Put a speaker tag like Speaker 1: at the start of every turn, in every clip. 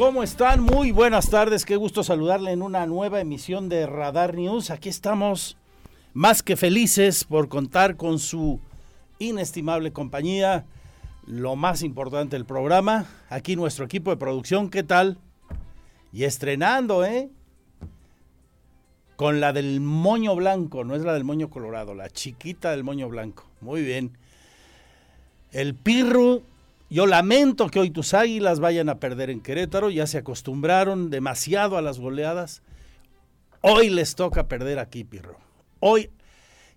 Speaker 1: ¿Cómo están? Muy buenas tardes, qué gusto saludarle en una nueva emisión de Radar News. Aquí estamos más que felices por contar con su inestimable compañía. Lo más importante del programa, aquí nuestro equipo de producción, ¿qué tal? Y estrenando, ¿eh? Con la del moño blanco, no es la del moño colorado, la chiquita del moño blanco. Muy bien. El Pirru, yo lamento que hoy tus águilas vayan a perder en Querétaro, ya se acostumbraron demasiado a las goleadas. Hoy les toca perder aquí, Pirro. Hoy,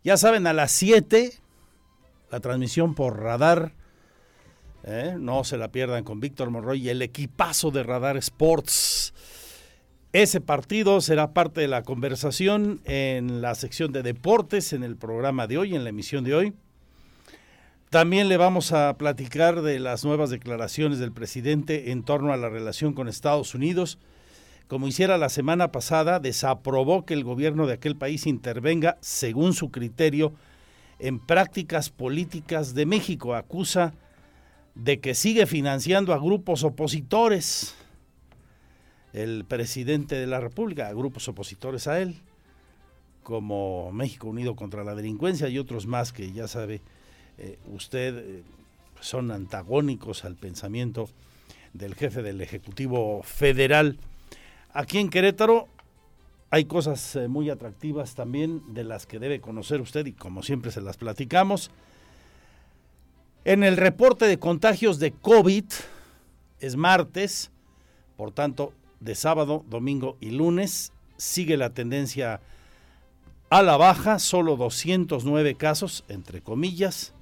Speaker 1: ya saben, a las 7, la transmisión por radar. ¿eh? No se la pierdan con Víctor Monroy y el equipazo de Radar Sports. Ese partido será parte de la conversación en la sección de deportes, en el programa de hoy, en la emisión de hoy. También le vamos a platicar de las nuevas declaraciones del presidente en torno a la relación con Estados Unidos. Como hiciera la semana pasada, desaprobó que el gobierno de aquel país intervenga, según su criterio, en prácticas políticas de México. Acusa de que sigue financiando a grupos opositores, el presidente de la República, a grupos opositores a él, como México Unido contra la Delincuencia y otros más que ya sabe eh, usted eh, son antagónicos al pensamiento del jefe del Ejecutivo Federal. Aquí en Querétaro hay cosas eh, muy atractivas también de las que debe conocer usted y como siempre se las platicamos. En el reporte de contagios de COVID es martes, por tanto, de sábado, domingo y lunes sigue la tendencia a la baja, solo 209 casos, entre comillas,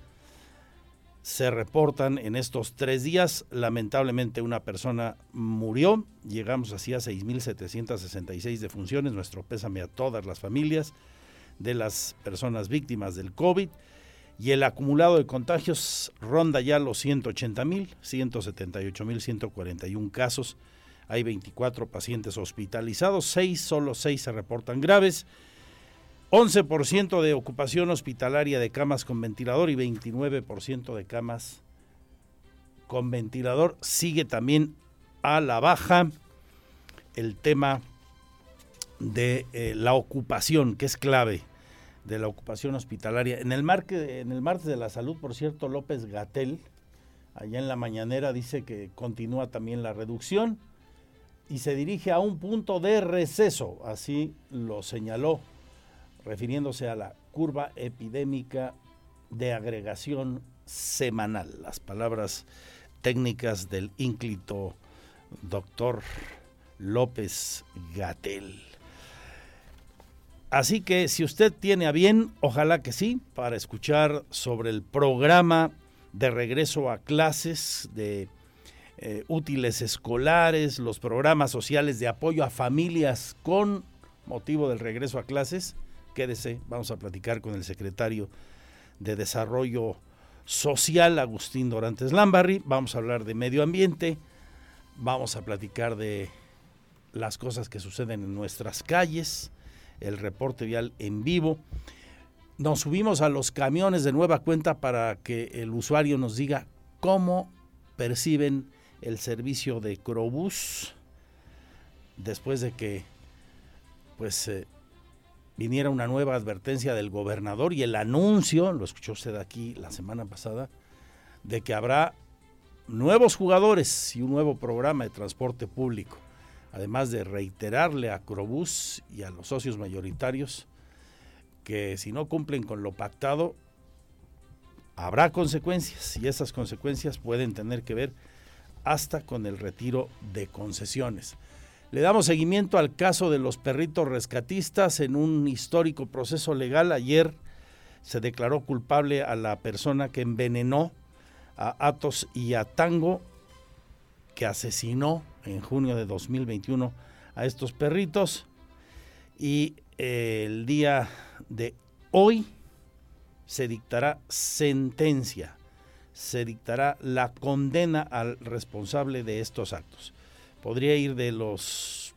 Speaker 1: se reportan en estos tres días. Lamentablemente una persona murió. Llegamos así a 6.766 defunciones. Nuestro pésame a todas las familias de las personas víctimas del COVID. Y el acumulado de contagios ronda ya los 180.000, 178.141 casos. Hay 24 pacientes hospitalizados, 6, solo 6 se reportan graves. 11% de ocupación hospitalaria de camas con ventilador y 29% de camas con ventilador. Sigue también a la baja el tema de eh, la ocupación, que es clave de la ocupación hospitalaria. En el, en el martes de la salud, por cierto, López Gatel, allá en la mañanera, dice que continúa también la reducción y se dirige a un punto de receso, así lo señaló refiriéndose a la curva epidémica de agregación semanal, las palabras técnicas del ínclito doctor López Gatel. Así que si usted tiene a bien, ojalá que sí, para escuchar sobre el programa de regreso a clases de eh, útiles escolares, los programas sociales de apoyo a familias con motivo del regreso a clases, Quédese, vamos a platicar con el secretario de Desarrollo Social, Agustín Dorantes Lambarri. Vamos a hablar de medio ambiente, vamos a platicar de las cosas que suceden en nuestras calles, el reporte vial en vivo. Nos subimos a los camiones de nueva cuenta para que el usuario nos diga cómo perciben el servicio de Crobús después de que pues eh, viniera una nueva advertencia del gobernador y el anuncio, lo escuchó usted aquí la semana pasada, de que habrá nuevos jugadores y un nuevo programa de transporte público, además de reiterarle a Crobús y a los socios mayoritarios que si no cumplen con lo pactado, habrá consecuencias y esas consecuencias pueden tener que ver hasta con el retiro de concesiones. Le damos seguimiento al caso de los perritos rescatistas en un histórico proceso legal. Ayer se declaró culpable a la persona que envenenó a Atos y a Tango, que asesinó en junio de 2021 a estos perritos. Y eh, el día de hoy se dictará sentencia, se dictará la condena al responsable de estos actos podría ir de los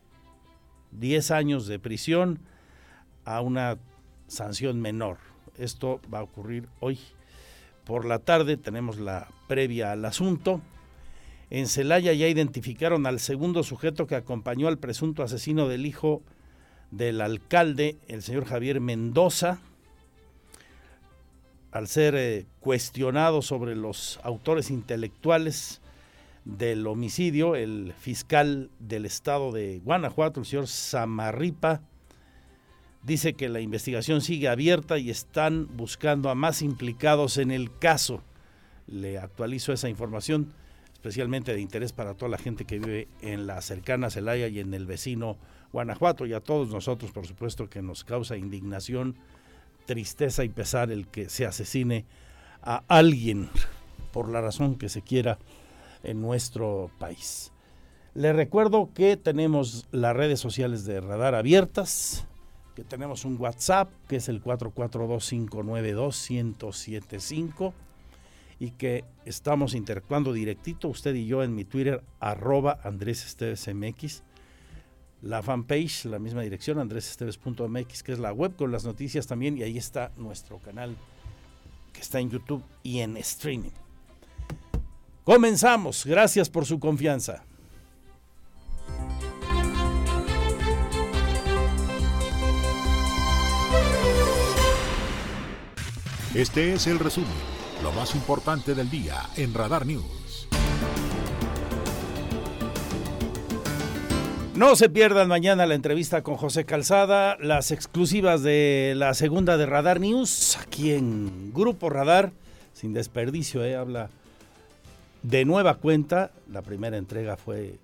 Speaker 1: 10 años de prisión a una sanción menor. Esto va a ocurrir hoy por la tarde, tenemos la previa al asunto. En Celaya ya identificaron al segundo sujeto que acompañó al presunto asesino del hijo del alcalde, el señor Javier Mendoza. Al ser eh, cuestionado sobre los autores intelectuales del homicidio, el fiscal del estado de Guanajuato, el señor Samarripa, dice que la investigación sigue abierta y están buscando a más implicados en el caso. Le actualizo esa información, especialmente de interés para toda la gente que vive en la cercana Celaya y en el vecino Guanajuato y a todos nosotros, por supuesto, que nos causa indignación, tristeza y pesar el que se asesine a alguien por la razón que se quiera en nuestro país. Le recuerdo que tenemos las redes sociales de Radar abiertas, que tenemos un WhatsApp que es el 442-592-1075 y que estamos interactuando directito usted y yo en mi Twitter arroba Andrés Esteves MX, la fanpage, la misma dirección andresesteves.mx que es la web con las noticias también y ahí está nuestro canal que está en YouTube y en streaming. Comenzamos. Gracias por su confianza.
Speaker 2: Este es el resumen, lo más importante del día en Radar News.
Speaker 1: No se pierdan mañana la entrevista con José Calzada, las exclusivas de la segunda de Radar News, aquí en Grupo Radar, sin desperdicio, ¿eh? habla de nueva cuenta. La primera entrega fue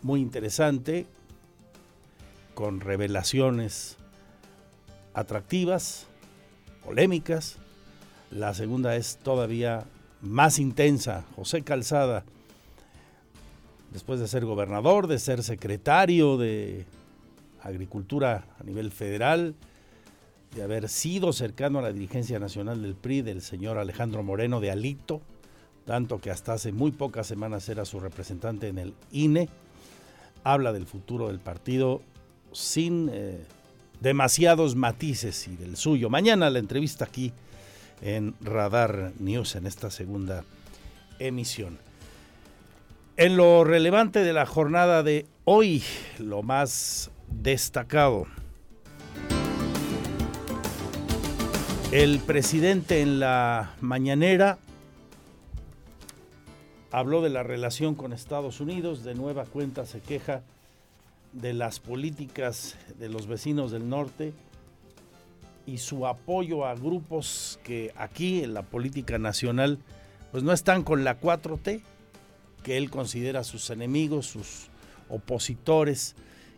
Speaker 1: muy interesante, con revelaciones atractivas, polémicas. La segunda es todavía más intensa. José Calzada, después de ser gobernador, de ser secretario de Agricultura a nivel federal, de haber sido cercano a la dirigencia nacional del PRI, del señor Alejandro Moreno de Alito, tanto que hasta hace muy pocas semanas era su representante en el INE, habla del futuro del partido sin eh, demasiados matices y del suyo. Mañana la entrevista aquí en Radar News en esta segunda emisión. En lo relevante de la jornada de hoy, lo más destacado. El presidente en la mañanera habló de la relación con Estados Unidos, de nueva cuenta se queja de las políticas de los vecinos del norte y su apoyo a grupos que aquí en la política nacional pues no están con la 4T, que él considera sus enemigos, sus opositores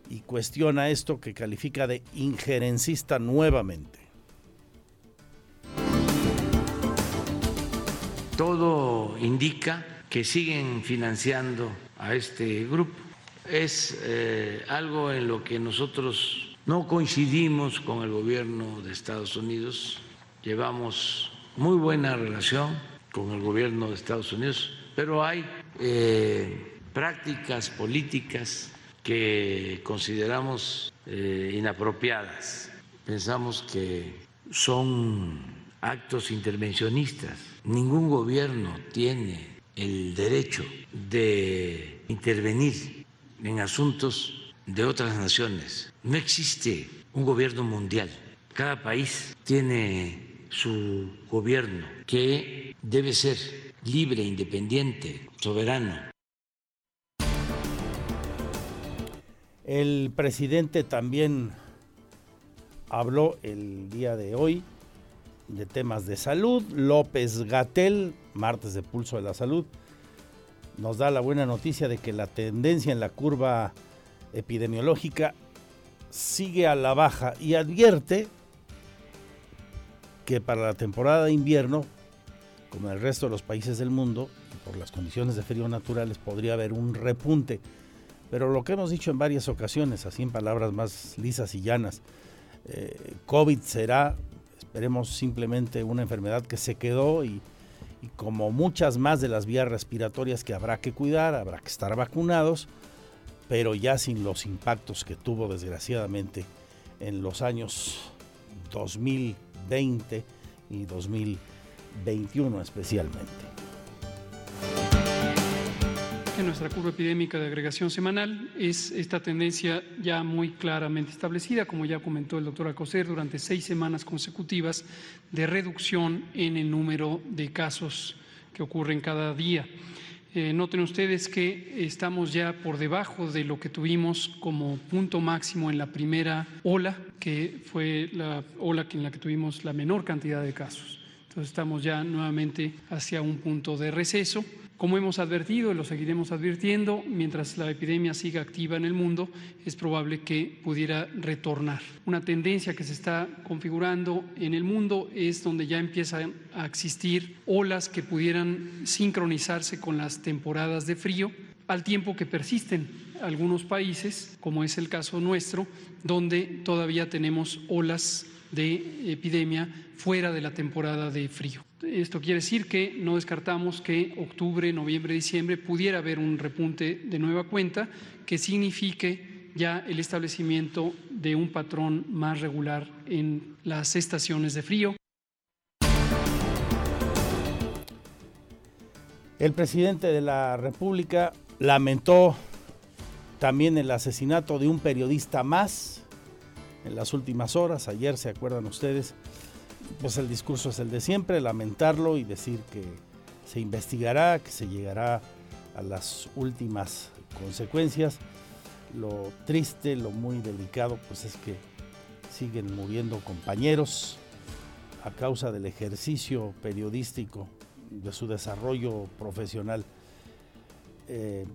Speaker 1: y cuestiona esto que califica de injerencista nuevamente.
Speaker 3: Todo indica que siguen financiando a este grupo. Es eh, algo en lo que nosotros no coincidimos con el gobierno de Estados Unidos. Llevamos muy buena relación con el gobierno de Estados Unidos, pero hay eh, prácticas políticas que consideramos eh, inapropiadas. Pensamos que son actos intervencionistas. Ningún gobierno tiene el derecho de intervenir en asuntos de otras naciones. No existe un gobierno mundial. Cada país tiene su gobierno que debe ser libre, independiente, soberano.
Speaker 1: El presidente también habló el día de hoy de temas de salud. López Gatel, martes de Pulso de la Salud, nos da la buena noticia de que la tendencia en la curva epidemiológica sigue a la baja y advierte que para la temporada de invierno, como en el resto de los países del mundo, por las condiciones de frío naturales, podría haber un repunte. Pero lo que hemos dicho en varias ocasiones, así en palabras más lisas y llanas, eh, COVID será Esperemos simplemente una enfermedad que se quedó y, como muchas más de las vías respiratorias que habrá que cuidar, habrá que estar vacunados, pero ya sin los impactos que tuvo desgraciadamente en los años 2020 y 2021 especialmente.
Speaker 4: Que nuestra curva epidémica de agregación semanal es esta tendencia ya muy claramente establecida, como ya comentó el doctor Alcocer, durante seis semanas consecutivas de reducción en el número de casos que ocurren cada día. Eh, noten ustedes que estamos ya por debajo de lo que tuvimos como punto máximo en la primera ola, que fue la ola en la que tuvimos la menor cantidad de casos. Entonces estamos ya nuevamente hacia un punto de receso. Como hemos advertido y lo seguiremos advirtiendo, mientras la epidemia siga activa en el mundo, es probable que pudiera retornar. Una tendencia que se está configurando en el mundo es donde ya empiezan a existir olas que pudieran sincronizarse con las temporadas de frío, al tiempo que persisten algunos países, como es el caso nuestro, donde todavía tenemos olas de epidemia fuera de la temporada de frío. Esto quiere decir que no descartamos que octubre, noviembre, diciembre pudiera haber un repunte de nueva cuenta que signifique ya el establecimiento de un patrón más regular en las estaciones de frío.
Speaker 1: El presidente de la República lamentó también el asesinato de un periodista más en las últimas horas. Ayer, ¿se acuerdan ustedes? Pues el discurso es el de siempre, lamentarlo y decir que se investigará, que se llegará a las últimas consecuencias. Lo triste, lo muy delicado, pues es que siguen muriendo compañeros a causa del ejercicio periodístico, de su desarrollo profesional. Eh,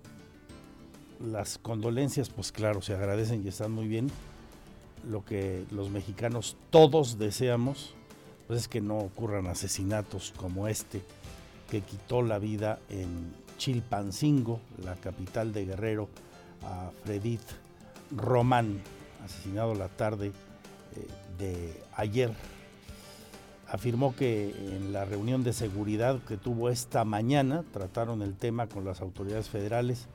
Speaker 1: las condolencias, pues claro, se agradecen y están muy bien, lo que los mexicanos todos deseamos, pues es que no ocurran asesinatos como este que quitó la vida en Chilpancingo, la capital de Guerrero, a Fredit Román, asesinado la tarde eh, de ayer. Afirmó que en la reunión de seguridad que tuvo esta mañana trataron el tema con las autoridades federales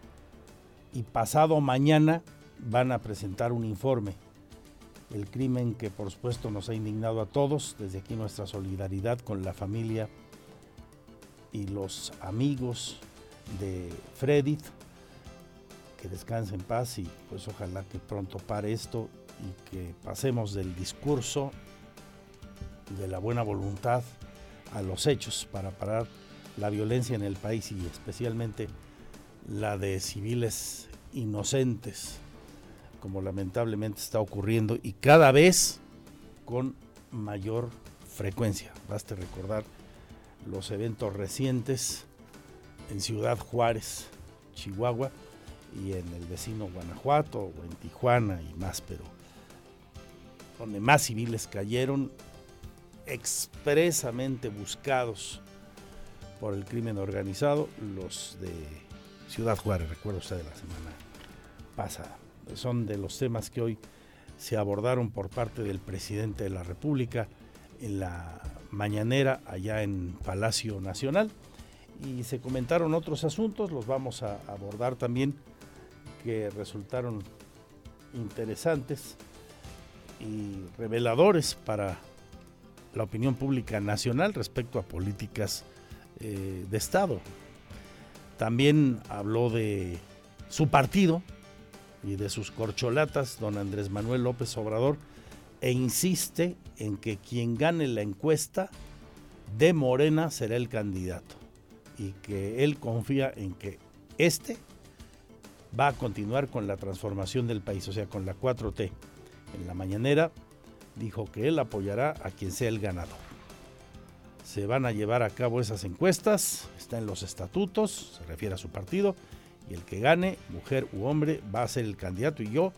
Speaker 1: y pasado mañana van a presentar un informe el crimen que por supuesto nos ha indignado a todos. Desde aquí nuestra solidaridad con la familia y los amigos de Freddy. Que descanse en paz y pues ojalá que pronto pare esto y que pasemos del discurso de la buena voluntad a los hechos para parar la violencia en el país y especialmente la de civiles inocentes como lamentablemente está ocurriendo y cada vez con mayor frecuencia. Baste recordar los eventos recientes en Ciudad Juárez, Chihuahua, y en el vecino Guanajuato o en Tijuana y más, pero donde más civiles cayeron expresamente buscados por el crimen organizado, los de Ciudad Juárez, recuerdo usted de la semana pasada son de los temas que hoy se abordaron por parte del presidente de la República en la mañanera allá en Palacio Nacional y se comentaron otros asuntos, los vamos a abordar también que resultaron interesantes y reveladores para la opinión pública nacional respecto a políticas eh, de Estado. También habló de su partido, y de sus corcholatas, don Andrés Manuel López Obrador, e insiste en que quien gane la encuesta de Morena será el candidato y que él confía en que este va a continuar con la transformación del país, o sea, con la 4T. En la mañanera dijo que él apoyará a quien sea el ganador. Se van a llevar a cabo esas encuestas, está en los estatutos, se refiere a su partido, y el que gane, mujer u hombre, va a ser el candidato y yo,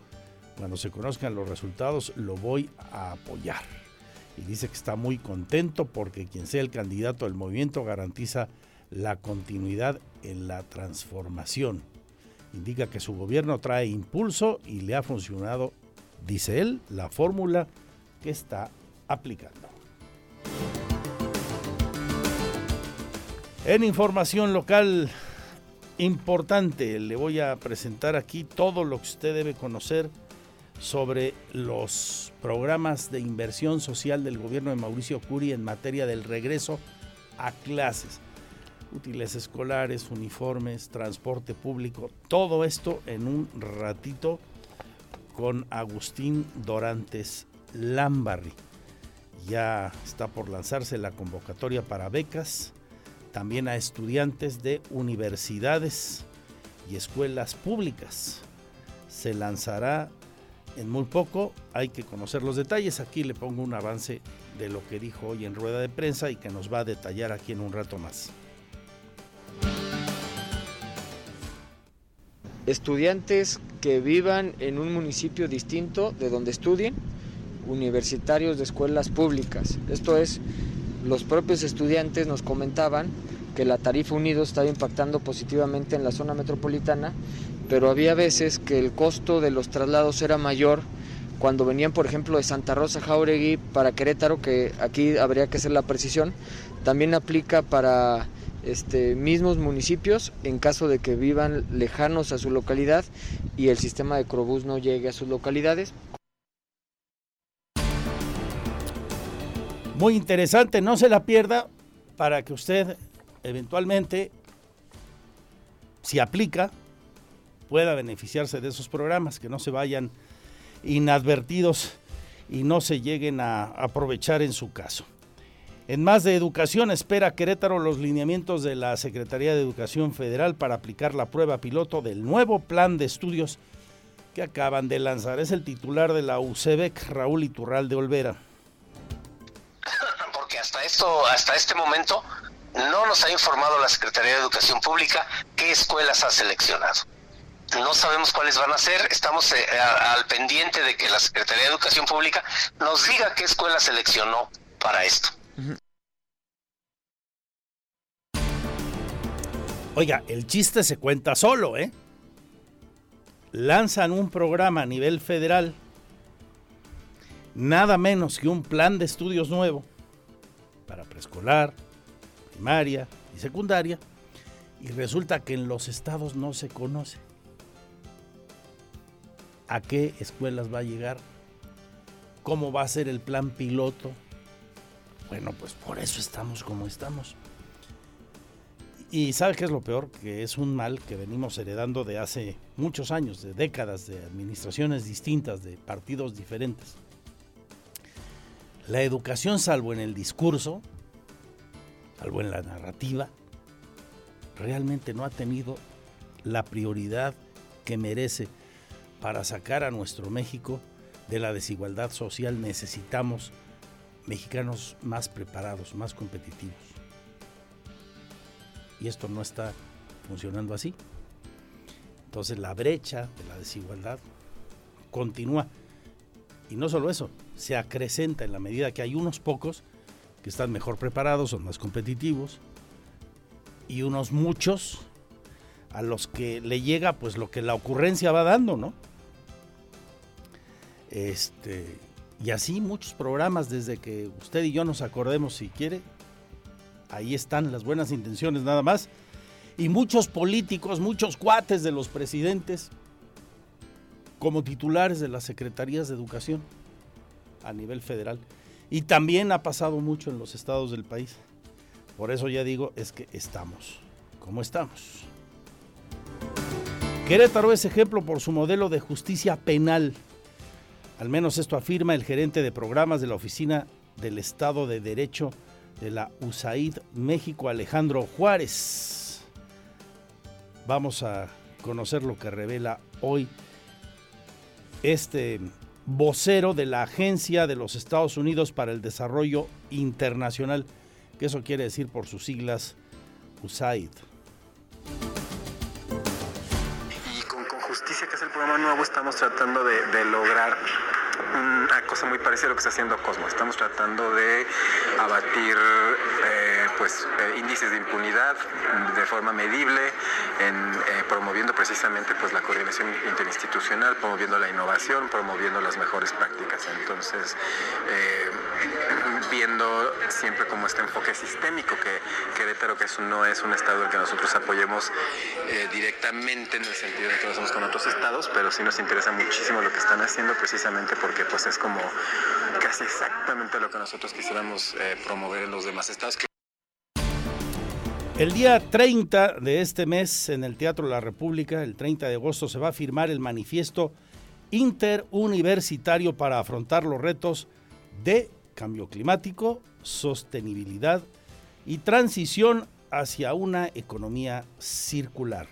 Speaker 1: cuando se conozcan los resultados, lo voy a apoyar. Y dice que está muy contento porque quien sea el candidato del movimiento garantiza la continuidad en la transformación. Indica que su gobierno trae impulso y le ha funcionado, dice él, la fórmula que está aplicando. En información local, importante. Le voy a presentar aquí todo lo que usted debe conocer sobre los programas de inversión social del gobierno de Mauricio Curi en materia del regreso a clases. útiles escolares, uniformes, transporte público, todo esto en un ratito con Agustín Dorantes Lambarri. Ya está por lanzarse la convocatoria para becas, también a estudiantes de universidades y escuelas públicas. Se lanzará en muy poco, hay que conocer los detalles. Aquí le pongo un avance de lo que dijo hoy en rueda de prensa y que nos va a detallar aquí en un rato más.
Speaker 5: Estudiantes que vivan en un municipio distinto de donde estudien, universitarios de escuelas públicas. Esto es, los propios estudiantes nos comentaban que la tarifa unido estaba impactando positivamente en la zona metropolitana, pero había veces que el costo de los traslados era mayor cuando venían, por ejemplo, de Santa Rosa Jauregui para Querétaro, que aquí habría que hacer la precisión, también aplica para este, mismos municipios en caso de que vivan lejanos a su localidad y el sistema de Crobús no llegue a sus localidades.
Speaker 1: Muy interesante, no se la pierda para que usted eventualmente, si aplica, pueda beneficiarse de esos programas, que no se vayan inadvertidos y no se lleguen a aprovechar en su caso. En más de educación, espera Querétaro los lineamientos de la Secretaría de Educación Federal para aplicar la prueba piloto del nuevo plan de estudios que acaban de lanzar. Es el titular de la UCEBEC, Raúl Iturral de Olvera.
Speaker 6: Porque hasta esto, hasta este momento, no nos ha informado la Secretaría de Educación Pública qué escuelas ha seleccionado. No sabemos cuáles van a ser, estamos eh, al pendiente de que la Secretaría de Educación Pública nos diga qué escuela seleccionó para esto.
Speaker 1: Oiga, el chiste se cuenta solo, ¿eh? Lanzan un programa a nivel federal, nada menos que un plan de estudios nuevo para preescolar, primaria y secundaria, y resulta que en los estados no se conoce a qué escuelas va a llegar, cómo va a ser el plan piloto. Bueno, pues por eso estamos como estamos. Y ¿sabe qué es lo peor? Que es un mal que venimos heredando de hace muchos años, de décadas, de administraciones distintas, de partidos diferentes. La educación, salvo en el discurso, salvo en la narrativa, realmente no ha tenido la prioridad que merece para sacar a nuestro México de la desigualdad social. Necesitamos mexicanos más preparados, más competitivos y esto no está funcionando así. Entonces la brecha de la desigualdad continúa. Y no solo eso, se acrecenta en la medida que hay unos pocos que están mejor preparados, son más competitivos, y unos muchos a los que le llega pues lo que la ocurrencia va dando, ¿no? Este, y así muchos programas desde que usted y yo nos acordemos si quiere, ahí están las buenas intenciones nada más. Y muchos políticos, muchos cuates de los presidentes, como titulares de las secretarías de educación a nivel federal. Y también ha pasado mucho en los estados del país. Por eso ya digo, es que estamos como estamos. Querétaro es ejemplo por su modelo de justicia penal. Al menos esto afirma el gerente de programas de la Oficina del Estado de Derecho de la USAID México, Alejandro Juárez. Vamos a conocer lo que revela hoy este vocero de la Agencia de los Estados Unidos para el Desarrollo Internacional, que eso quiere decir por sus siglas USAID.
Speaker 7: Y con, Justicia, que es el programa nuevo, estamos tratando de lograr una cosa muy parecida a lo que está haciendo Cosmo. Estamos tratando de abatir eh, pues, eh, índices de impunidad de forma medible, en, eh, promoviendo precisamente pues, la coordinación interinstitucional, promoviendo la innovación, promoviendo las mejores prácticas. Entonces, viendo siempre como este enfoque sistémico que Querétaro, que eso no es un estado el que nosotros apoyemos directamente en el sentido de que lo hacemos con otros estados, pero sí nos interesa muchísimo lo que están haciendo precisamente porque pues es como casi exactamente lo que nosotros quisiéramos eh, promover en los demás estados.
Speaker 1: El día 30 de este mes en el Teatro La República, el 30 de agosto, se va a firmar el manifiesto interuniversitario para afrontar los retos de cambio climático, sostenibilidad y transición hacia una economía circular.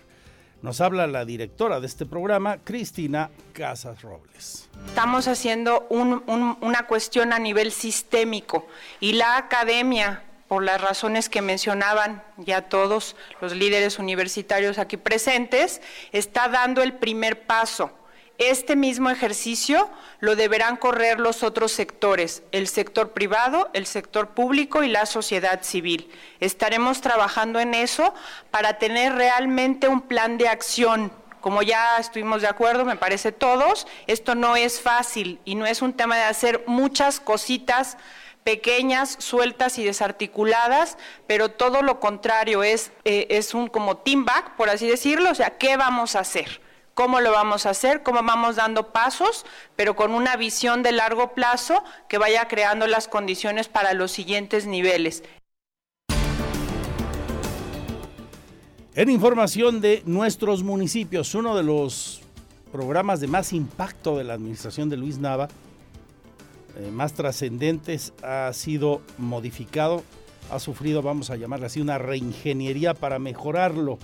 Speaker 1: Nos habla la directora de este programa, Cristina Casas Robles.
Speaker 8: Estamos haciendo una cuestión a nivel sistémico y la academia, por las razones que mencionaban ya todos los líderes universitarios aquí presentes, está dando el primer paso este mismo ejercicio lo deberán correr los otros sectores, el sector privado, el sector público y la sociedad civil. Estaremos trabajando en eso para tener realmente un plan de acción. Como ya estuvimos de acuerdo, me parece todos, esto no es fácil y no es un tema de hacer muchas cositas pequeñas, sueltas y desarticuladas, pero todo lo contrario es, eh, es un como team back, por así decirlo, o sea, ¿qué vamos a hacer? cómo lo vamos a hacer, cómo vamos dando pasos, pero con una visión de largo plazo que vaya creando las condiciones para los siguientes niveles.
Speaker 1: En información de nuestros municipios, uno de los programas de más impacto de la administración de Luis Nava, eh, más trascendentes, ha sido modificado, ha sufrido, vamos a llamarle así, una reingeniería para mejorarlo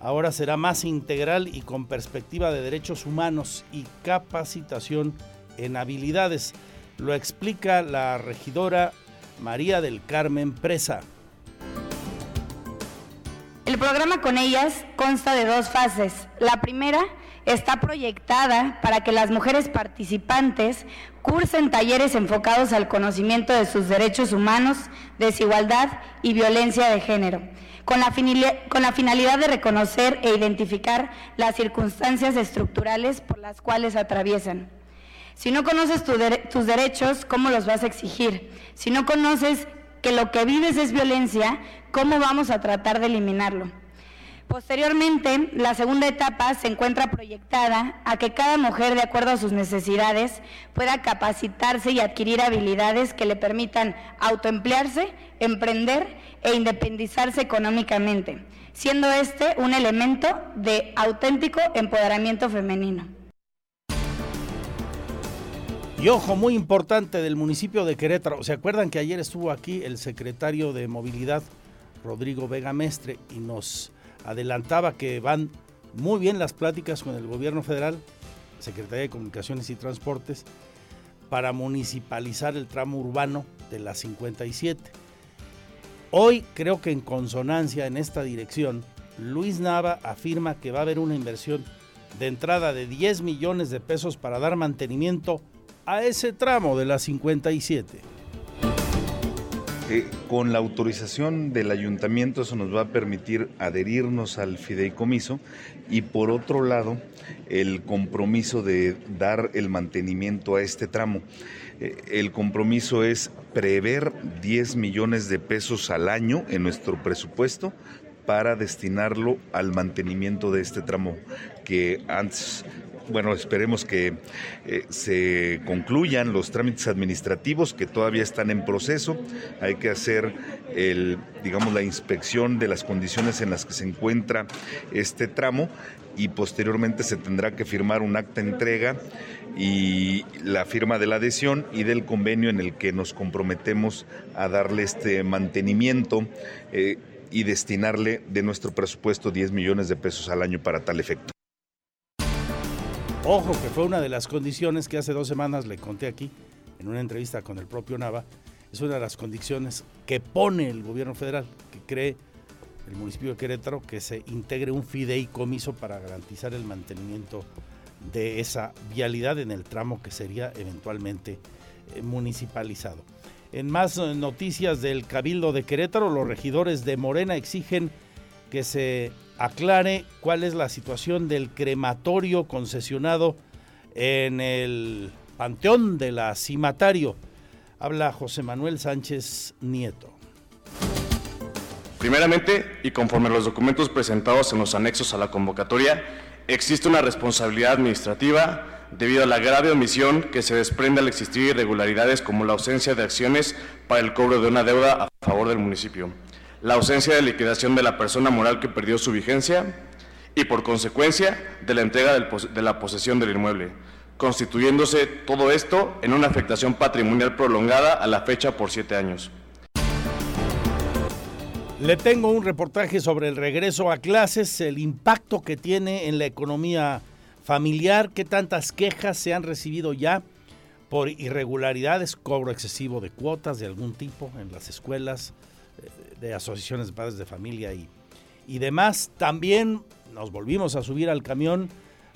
Speaker 1: ahora será más integral y con perspectiva de derechos humanos y capacitación en habilidades. Lo explica la regidora María del Carmen Presa.
Speaker 9: El programa con ellas consta de dos fases. La primera está proyectada para que las mujeres participantes cursen talleres enfocados al conocimiento de sus derechos humanos, desigualdad y violencia de género con la, con la finalidad de reconocer e identificar las circunstancias estructurales por las cuales atraviesan. Si no conoces tus derechos, ¿cómo los vas a exigir? Si no conoces que lo que vives es violencia, ¿cómo vamos a tratar de eliminarlo? Posteriormente, la segunda etapa se encuentra proyectada a que cada mujer, de acuerdo a sus necesidades, pueda capacitarse y adquirir habilidades que le permitan autoemplearse, emprender e independizarse económicamente, siendo este un elemento de auténtico empoderamiento femenino.
Speaker 1: Y ojo, muy importante del municipio de Querétaro. ¿Se acuerdan que ayer estuvo aquí el secretario de Movilidad, Rodrigo Vega Mestre, y nos adelantaba que van muy bien las pláticas con el gobierno federal, Secretaría de Comunicaciones y Transportes, para municipalizar el tramo urbano de la 57. Hoy creo que en consonancia en esta dirección, Luis Nava afirma que va a haber una inversión de entrada de 10 millones de pesos para dar mantenimiento a ese tramo de la 57.
Speaker 10: Con la autorización del ayuntamiento eso nos va a permitir adherirnos al fideicomiso y por otro lado el compromiso de dar el mantenimiento a este tramo. Eh, el compromiso es prever 10 millones de pesos al año en nuestro presupuesto para destinarlo al mantenimiento de este tramo que antes bueno, esperemos que eh, se concluyan los trámites administrativos que todavía están en proceso. Hay que hacer el, digamos, la inspección de las condiciones en las que se encuentra este tramo y posteriormente se tendrá que firmar un acta de entrega y la firma de la adhesión y del convenio en el que nos comprometemos a darle este mantenimiento eh, y destinarle de nuestro presupuesto 10 millones de pesos al año para tal efecto.
Speaker 1: Ojo, que fue una de las condiciones que hace dos semanas le conté aquí, en una entrevista con el propio Nava, es una de las condiciones que pone el gobierno federal, que cree el municipio de Querétaro, que se integre un fideicomiso para garantizar el mantenimiento de esa vialidad en el tramo que sería eventualmente eh, municipalizado. En más eh, noticias del Cabildo de Querétaro, los regidores de Morena exigen que se aclare cuál es la situación del crematorio concesionado en el Panteón de la Cimatario. Habla José Manuel Sánchez Nieto.
Speaker 11: Primeramente, y conforme a los documentos presentados en los anexos a la convocatoria, existe una responsabilidad administrativa debido a la grave omisión que se desprende al existir irregularidades como la ausencia de acciones para el cobro de una deuda a favor del municipio. La ausencia de liquidación de la persona moral que perdió su vigencia y por consecuencia de la entrega de la posesión del inmueble, constituyéndose todo esto en una afectación patrimonial prolongada a la fecha por siete años.
Speaker 1: Le tengo un reportaje sobre el regreso a clases, el impacto que tiene en la economía familiar, qué tantas quejas se han recibido ya por irregularidades, cobro excesivo de cuotas de algún tipo en las escuelas, de asociaciones de padres de familia y, y demás. También nos volvimos a subir al camión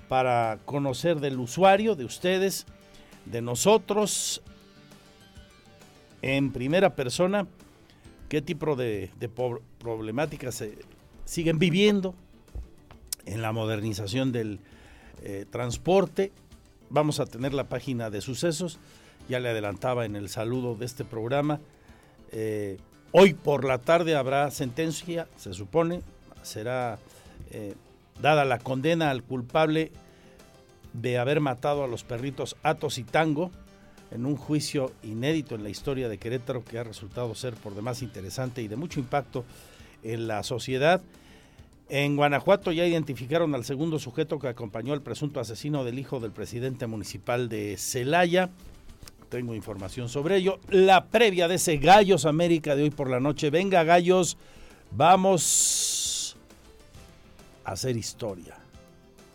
Speaker 1: para conocer del usuario, de ustedes, de nosotros, en primera persona, qué tipo de, problemáticas se siguen viviendo en la modernización del eh, transporte. Vamos a tener la página de sucesos, ya le adelantaba en el saludo de este programa. Eh, hoy por la tarde habrá sentencia, se supone, será eh, dada la condena al culpable de haber matado a los perritos Atos y Tango en un juicio inédito en la historia de Querétaro que ha resultado ser por demás interesante y de mucho impacto en la sociedad. En Guanajuato ya identificaron al segundo sujeto que acompañó al presunto asesino del hijo del presidente municipal de Celaya. Tengo información sobre ello. La previa de ese Gallos América de hoy por la noche. Venga, Gallos, vamos a hacer historia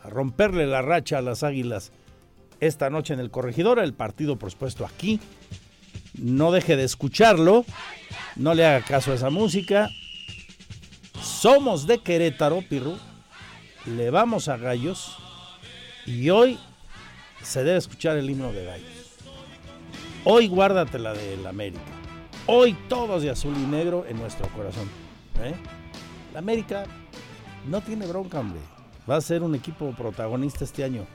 Speaker 1: romperle la racha a las Águilas esta noche en el Corregidor, el partido por aquí. No deje de escucharlo, no le haga caso a esa música. Somos de Querétaro, Pirru, le vamos a Gallos y hoy se debe escuchar el himno de Gallos. Hoy guárdate la del América. Hoy todos de azul y negro en nuestro corazón. ¿eh? La América no tiene bronca, hombre va a ser un equipo protagonista este año.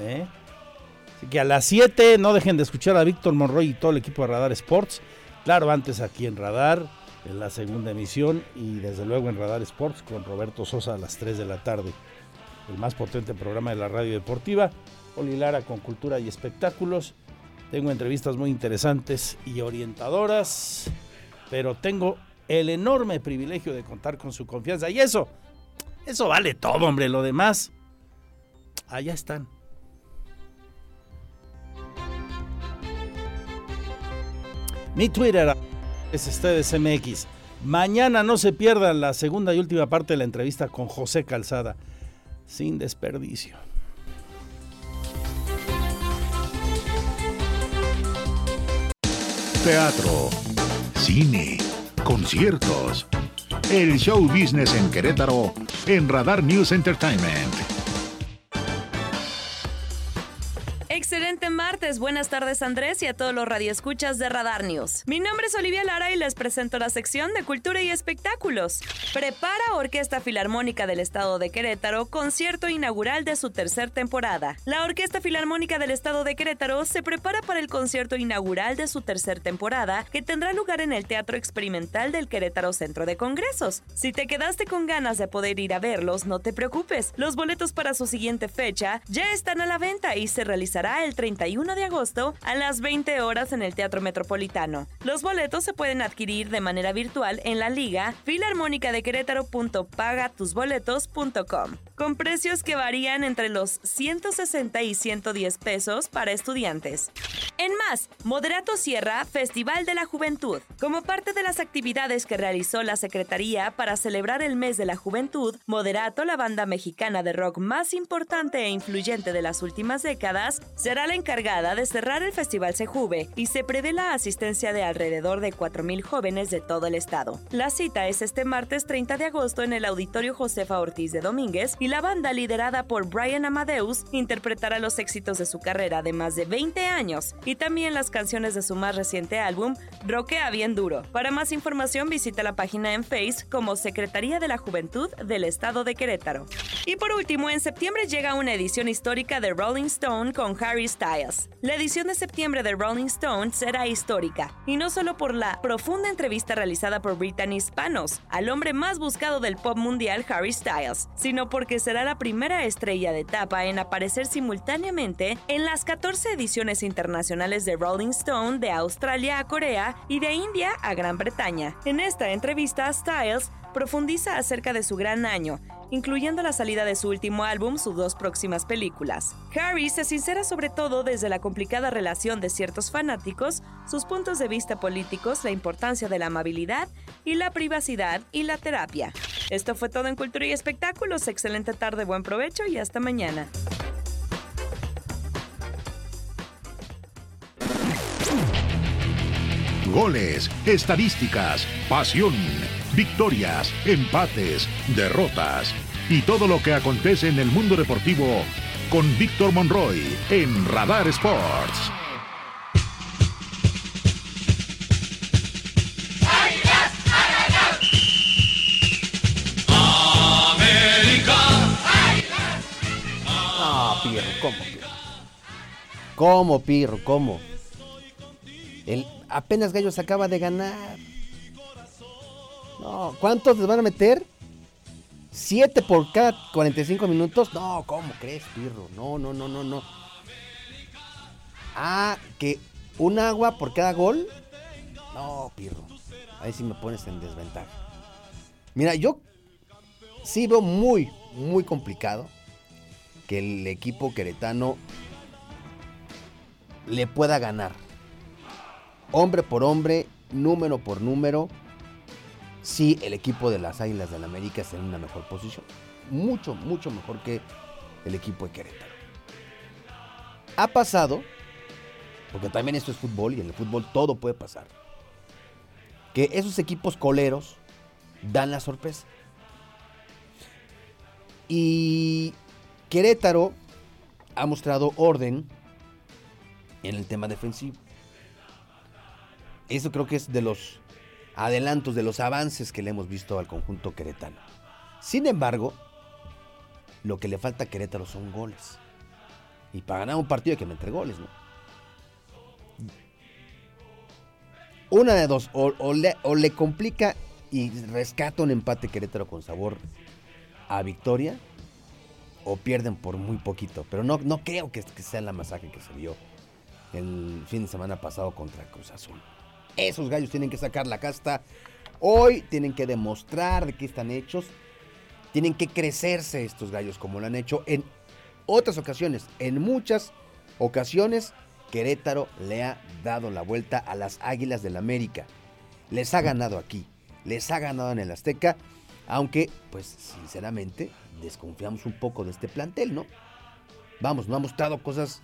Speaker 1: ¿eh? Así que a las 7 no dejen de escuchar a Víctor Monroy y todo el equipo de Radar Sports. Claro, antes aquí en Radar, en la segunda emisión y desde luego en Radar Sports con Roberto Sosa a las 3 de la tarde. El más potente programa de la radio deportiva. Oli Lara con cultura y espectáculos. Tengo entrevistas muy interesantes y orientadoras, pero tengo el enorme privilegio de contar con su confianza y eso eso vale todo, hombre. Lo demás, allá están. Mi Twitter es ustedes MX. Mañana no se pierdan la segunda y última parte de la entrevista con José Calzada. Sin desperdicio.
Speaker 2: Teatro, cine, conciertos el show business en Querétaro en Radar News Entertainment.
Speaker 12: Buenas tardes Andrés y a todos los radioescuchas de Radar News. Mi nombre es Olivia Lara y les presento la sección de Cultura y Espectáculos. Prepara Orquesta Filarmónica del Estado de Querétaro concierto inaugural de su tercer temporada. La Orquesta Filarmónica del Estado de Querétaro se prepara para el concierto inaugural de su tercer temporada que tendrá lugar en el Teatro Experimental del Querétaro Centro de Congresos. Si te quedaste con ganas de poder ir a verlos, no te preocupes. Los boletos para su siguiente fecha ya están a la venta y se realizará el 31 de agosto a las 20 horas en el Teatro Metropolitano. Los boletos se pueden adquirir de manera virtual en la liga filarmónica de querétaro.pagatusboletos.com con precios que varían entre los 160 y 110 pesos para estudiantes. En más, Moderato cierra Festival de la Juventud. Como parte de las actividades que realizó la Secretaría para celebrar el mes de la juventud, Moderato, la banda mexicana de rock más importante e influyente de las últimas décadas, será la encargada de cerrar el Festival Sejuve y se prevé la asistencia de alrededor de 4.000 jóvenes de todo el estado. La cita es este martes 30 de agosto en el Auditorio Josefa Ortiz de Domínguez y la banda liderada por Brian Amadeus interpretará los éxitos de su carrera de más de 20 años y también las canciones de su más reciente álbum, Roquea Bien Duro. Para más información visita la página en Face como Secretaría de la Juventud del Estado de Querétaro. Y por último, en septiembre llega una edición histórica de Rolling Stone con Harry Styles. La edición de septiembre de Rolling Stone será histórica, y no solo por la profunda entrevista realizada por Brittany Spanos al hombre más buscado del pop mundial Harry Styles, sino porque será la primera estrella de etapa en aparecer simultáneamente en las 14 ediciones internacionales de Rolling Stone de Australia a Corea y de India a Gran Bretaña. En esta entrevista, Styles profundiza acerca de su gran año, incluyendo la salida de su último álbum, sus dos próximas películas. Harry se sincera sobre todo desde la complicada relación de ciertos fanáticos, sus puntos de vista políticos, la importancia de la amabilidad y la privacidad y la terapia. Esto fue todo en Cultura y Espectáculos. Excelente tarde, buen provecho y hasta mañana.
Speaker 2: Goles, estadísticas, pasión, victorias, empates, derrotas y todo lo que acontece en el mundo deportivo con Víctor Monroy en Radar Sports.
Speaker 13: Ah, Pirro, ¿cómo? ¿Cómo, Pirro? ¿Cómo? El, apenas Gallos acaba de ganar. No, ¿cuántos les van a meter? ¿Siete por cada 45 minutos? No, ¿cómo crees, Pirro? No, no, no, no, no. Ah, que un agua por cada gol. No, Pirro. Ahí sí me pones en desventaja. Mira, yo sí veo muy, muy complicado que el equipo queretano le pueda ganar. Hombre por hombre, número por número, sí el equipo de las Águilas del la América está en una mejor posición. Mucho, mucho mejor que el equipo de Querétaro. Ha pasado, porque también esto es fútbol y en el fútbol todo puede pasar, que esos equipos coleros dan la sorpresa. Y Querétaro ha mostrado orden en el tema defensivo. Eso creo que es de los adelantos, de los avances que le hemos visto al conjunto queretano. Sin embargo, lo que le falta a Querétaro son goles. Y para ganar un partido hay que meter goles, ¿no? Una de dos, o, le, complica y rescata un empate Querétaro con sabor a victoria, o pierden por muy poquito. Pero no, no creo que, que sea la masacre que se vio el fin de semana pasado contra Cruz Azul. Esos gallos tienen que sacar la casta. Hoy tienen que demostrar de qué están hechos. Tienen que crecerse estos gallos como lo han hecho en otras ocasiones. En muchas ocasiones Querétaro le ha dado la vuelta a las Águilas del América. Les ha ganado aquí. Les ha ganado en el Azteca. Aunque, pues sinceramente, desconfiamos un poco de este plantel, ¿no? Vamos, no ha mostrado cosas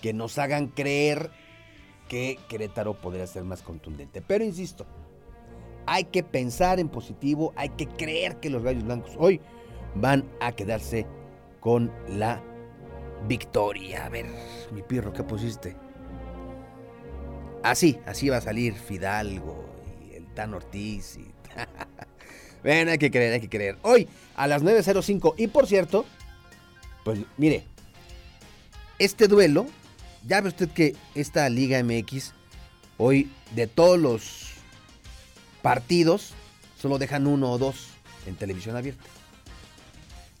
Speaker 13: que nos hagan creer que Querétaro podría ser más contundente. Pero insisto, hay que pensar en positivo, hay que creer que los Gallos Blancos hoy van a quedarse con la victoria. A ver, mi pirro, ¿qué pusiste? Así, así va a salir Fidalgo y el Tan Ortiz. Y... Ven, hay que creer, hay que creer. Hoy a las 9.05. Y por cierto, pues mire, este duelo ya ve usted que esta Liga MX, hoy de todos los partidos, solo dejan uno o dos en televisión abierta.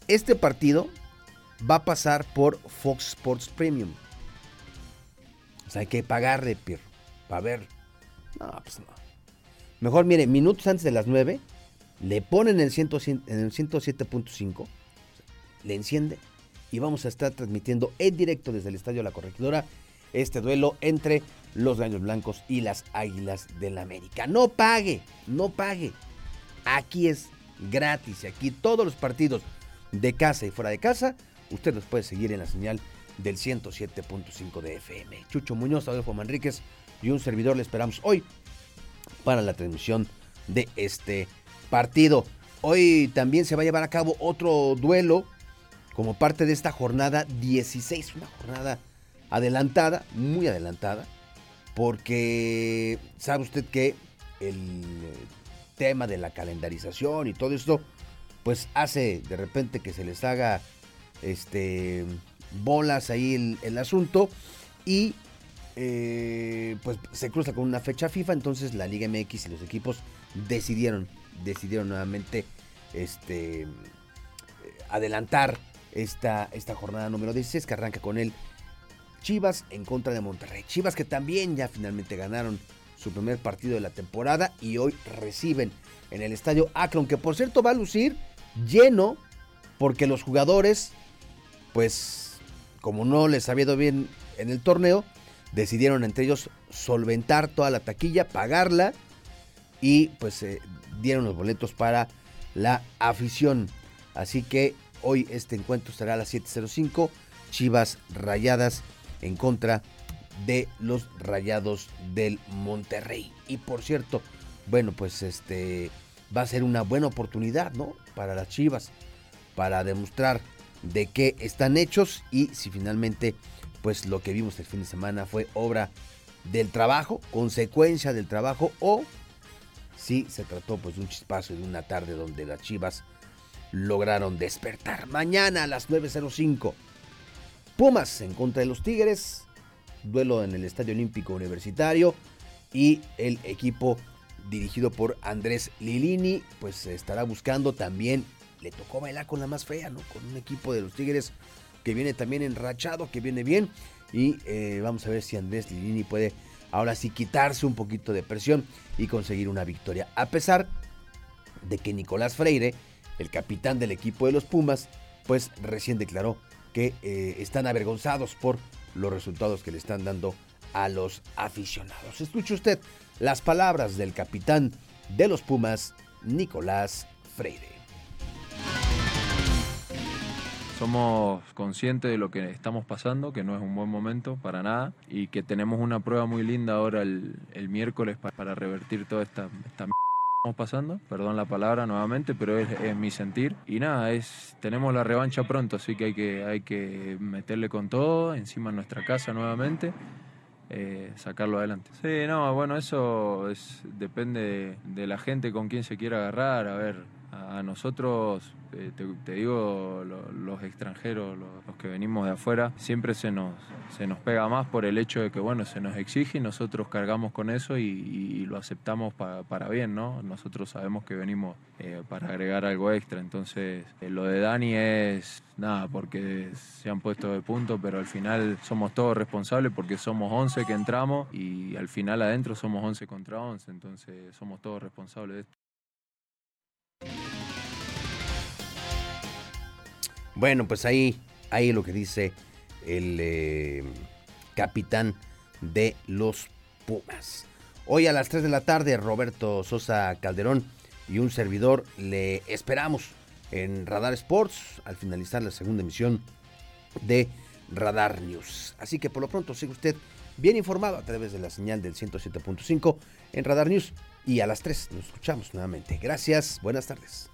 Speaker 13: Este partido va a pasar por Fox Sports Premium. O sea, hay que pagarle, Pierre, para ver. No, pues no. Mejor, mire, minutos antes de las 9, le ponen el, 100, en el 107.5, le enciende y vamos a estar transmitiendo en directo desde el Estadio La Corregidora este duelo entre los Gallos Blancos y las Águilas del América. No pague, no pague. Aquí es gratis y aquí todos los partidos de casa y fuera de casa, usted los puede seguir en la señal del 107.5 de FM. Chucho Muñoz, Adolfo Manríquez y un servidor le esperamos hoy para la transmisión de este partido. Hoy también se va a llevar a cabo otro duelo como parte de esta jornada 16, una jornada adelantada, muy adelantada, porque sabe usted que el tema de la calendarización y todo esto, pues hace de repente que se les haga este bolas ahí el, asunto y eh, pues se cruza con una fecha FIFA, entonces la Liga MX y los equipos decidieron, decidieron nuevamente este, adelantar esta, esta jornada número 16 que arranca con el Chivas en contra de Monterrey. Chivas que también ya finalmente ganaron su primer partido de la temporada y hoy reciben en el estadio Akron, que por cierto va a lucir lleno porque los jugadores, pues como no les había ido bien en el torneo, decidieron entre ellos solventar toda la taquilla, pagarla y pues eh, dieron los boletos para la afición. Así que hoy este encuentro estará a las 7.05, Chivas Rayadas en contra de los Rayados del Monterrey. Y por cierto, bueno, pues este va a ser una buena oportunidad, ¿no? Para las Chivas, para demostrar de qué están hechos y si finalmente pues lo que vimos el fin de semana fue obra del trabajo, consecuencia del trabajo o si se trató pues de un chispazo de una tarde donde las Chivas lograron despertar. Mañana a las 9.05 Pumas en contra de los Tigres, duelo en el Estadio Olímpico Universitario y el equipo dirigido por Andrés Lilini pues estará buscando también le tocó bailar con la más fea, ¿no? Con un equipo de los Tigres que viene también enrachado, que viene bien. Y eh, vamos a ver si Andrés Lilini puede ahora sí quitarse un poquito de presión y conseguir una victoria. A pesar de que Nicolás Freire, el capitán del equipo de los Pumas, pues recién declaró que eh, están avergonzados por los resultados que le están dando a los aficionados. Escuche usted las palabras del capitán de los Pumas, Nicolás Freire.
Speaker 14: Somos conscientes de lo que estamos pasando, que no es un buen momento para nada y que tenemos una prueba muy linda ahora el, miércoles para, revertir toda esta, esta estamos pasando. Perdón la palabra nuevamente, pero es, mi sentir. Y nada, es tenemos la revancha pronto, así que hay que, hay que meterle con todo, encima en nuestra casa nuevamente. Eh, sacarlo adelante. Sí, no, bueno, eso es, depende de, de la gente con quien se quiera agarrar. A ver, a nosotros eh, te, digo, los extranjeros, los, que venimos de afuera, siempre se nos, se nos pega más por el hecho de que, bueno, se nos exige y nosotros cargamos con eso y, lo aceptamos para bien, ¿no? Nosotros sabemos que venimos eh, para agregar algo extra, entonces eh, lo de Dani es nada, porque se han puesto de punto, pero al final somos todos responsables porque somos 11 que entramos y al final adentro somos 11 contra 11, entonces somos todos responsables de esto.
Speaker 13: Bueno, pues ahí, ahí lo que dice el eh, capitán de los Pumas. Hoy a las 3 de la tarde, Roberto Sosa Calderón y un servidor le esperamos en Radar Sports al finalizar la segunda emisión de Radar News. Así que por lo pronto sigue usted bien informado a través de la señal del 107.5 en Radar News y a las 3 nos escuchamos nuevamente. Gracias, buenas tardes.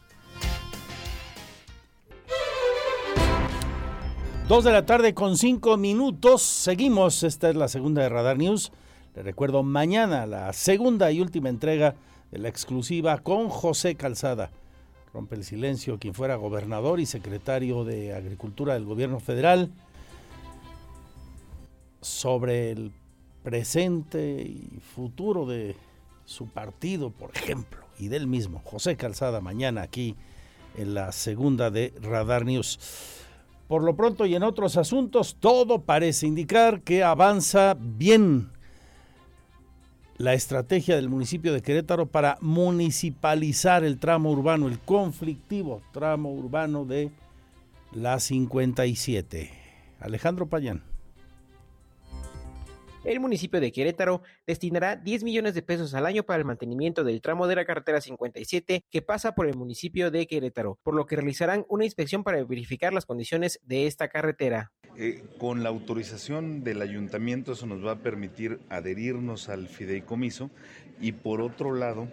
Speaker 1: Dos de la tarde con cinco minutos. Seguimos. Esta es la segunda de Radar News. Le recuerdo mañana la segunda y última entrega de la exclusiva con José Calzada. Rompe el silencio quien fuera gobernador y secretario de Agricultura del gobierno federal sobre el presente y futuro de su partido, por ejemplo, y del mismo. José Calzada mañana aquí en la segunda de Radar News. Por lo pronto y en otros asuntos, todo parece indicar que avanza bien la estrategia del municipio de Querétaro para municipalizar el tramo urbano, el conflictivo tramo urbano de la 57. Alejandro Payán
Speaker 15: el municipio de Querétaro destinará 10 millones de pesos al año para el mantenimiento del tramo de la carretera 57 que pasa por el municipio de Querétaro, por lo que realizarán una inspección para verificar las condiciones de esta carretera.
Speaker 10: Eh, con la autorización del ayuntamiento eso nos va a permitir adherirnos al fideicomiso y por otro lado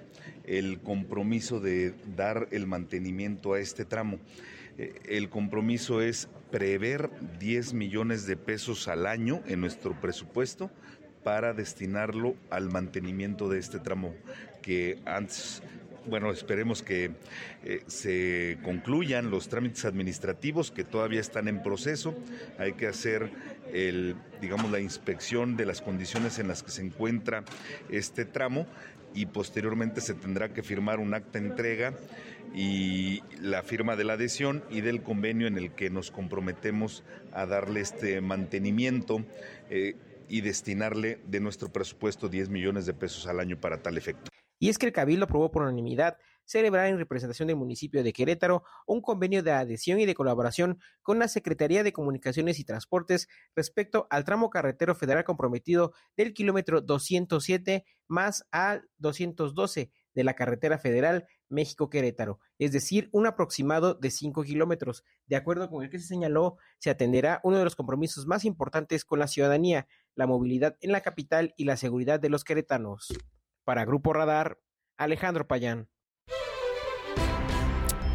Speaker 10: el compromiso de dar el mantenimiento a este tramo. Eh, el compromiso es prever 10 millones de pesos al año en nuestro presupuesto para destinarlo al mantenimiento de este tramo que antes bueno, esperemos que eh, se concluyan los trámites administrativos que todavía están en proceso. Hay que hacer el, digamos, la inspección de las condiciones en las que se encuentra este tramo y posteriormente se tendrá que firmar un acta de entrega y la firma de la adhesión y del convenio en el que nos comprometemos a darle este mantenimiento eh, y destinarle de nuestro presupuesto 10 millones de pesos al año para tal efecto.
Speaker 16: Y es que el Cabildo aprobó por unanimidad celebrar en representación del municipio de Querétaro un convenio de adhesión y de colaboración con la Secretaría de Comunicaciones y Transportes respecto al tramo carretero federal comprometido del kilómetro 207 más al 212 de la carretera federal México-Querétaro, es decir, un aproximado de 5 kilómetros. De acuerdo con el que se señaló, se atenderá uno de los compromisos más importantes con la ciudadanía, la movilidad en la capital y la seguridad de los queretanos. Para Grupo Radar, Alejandro Payán.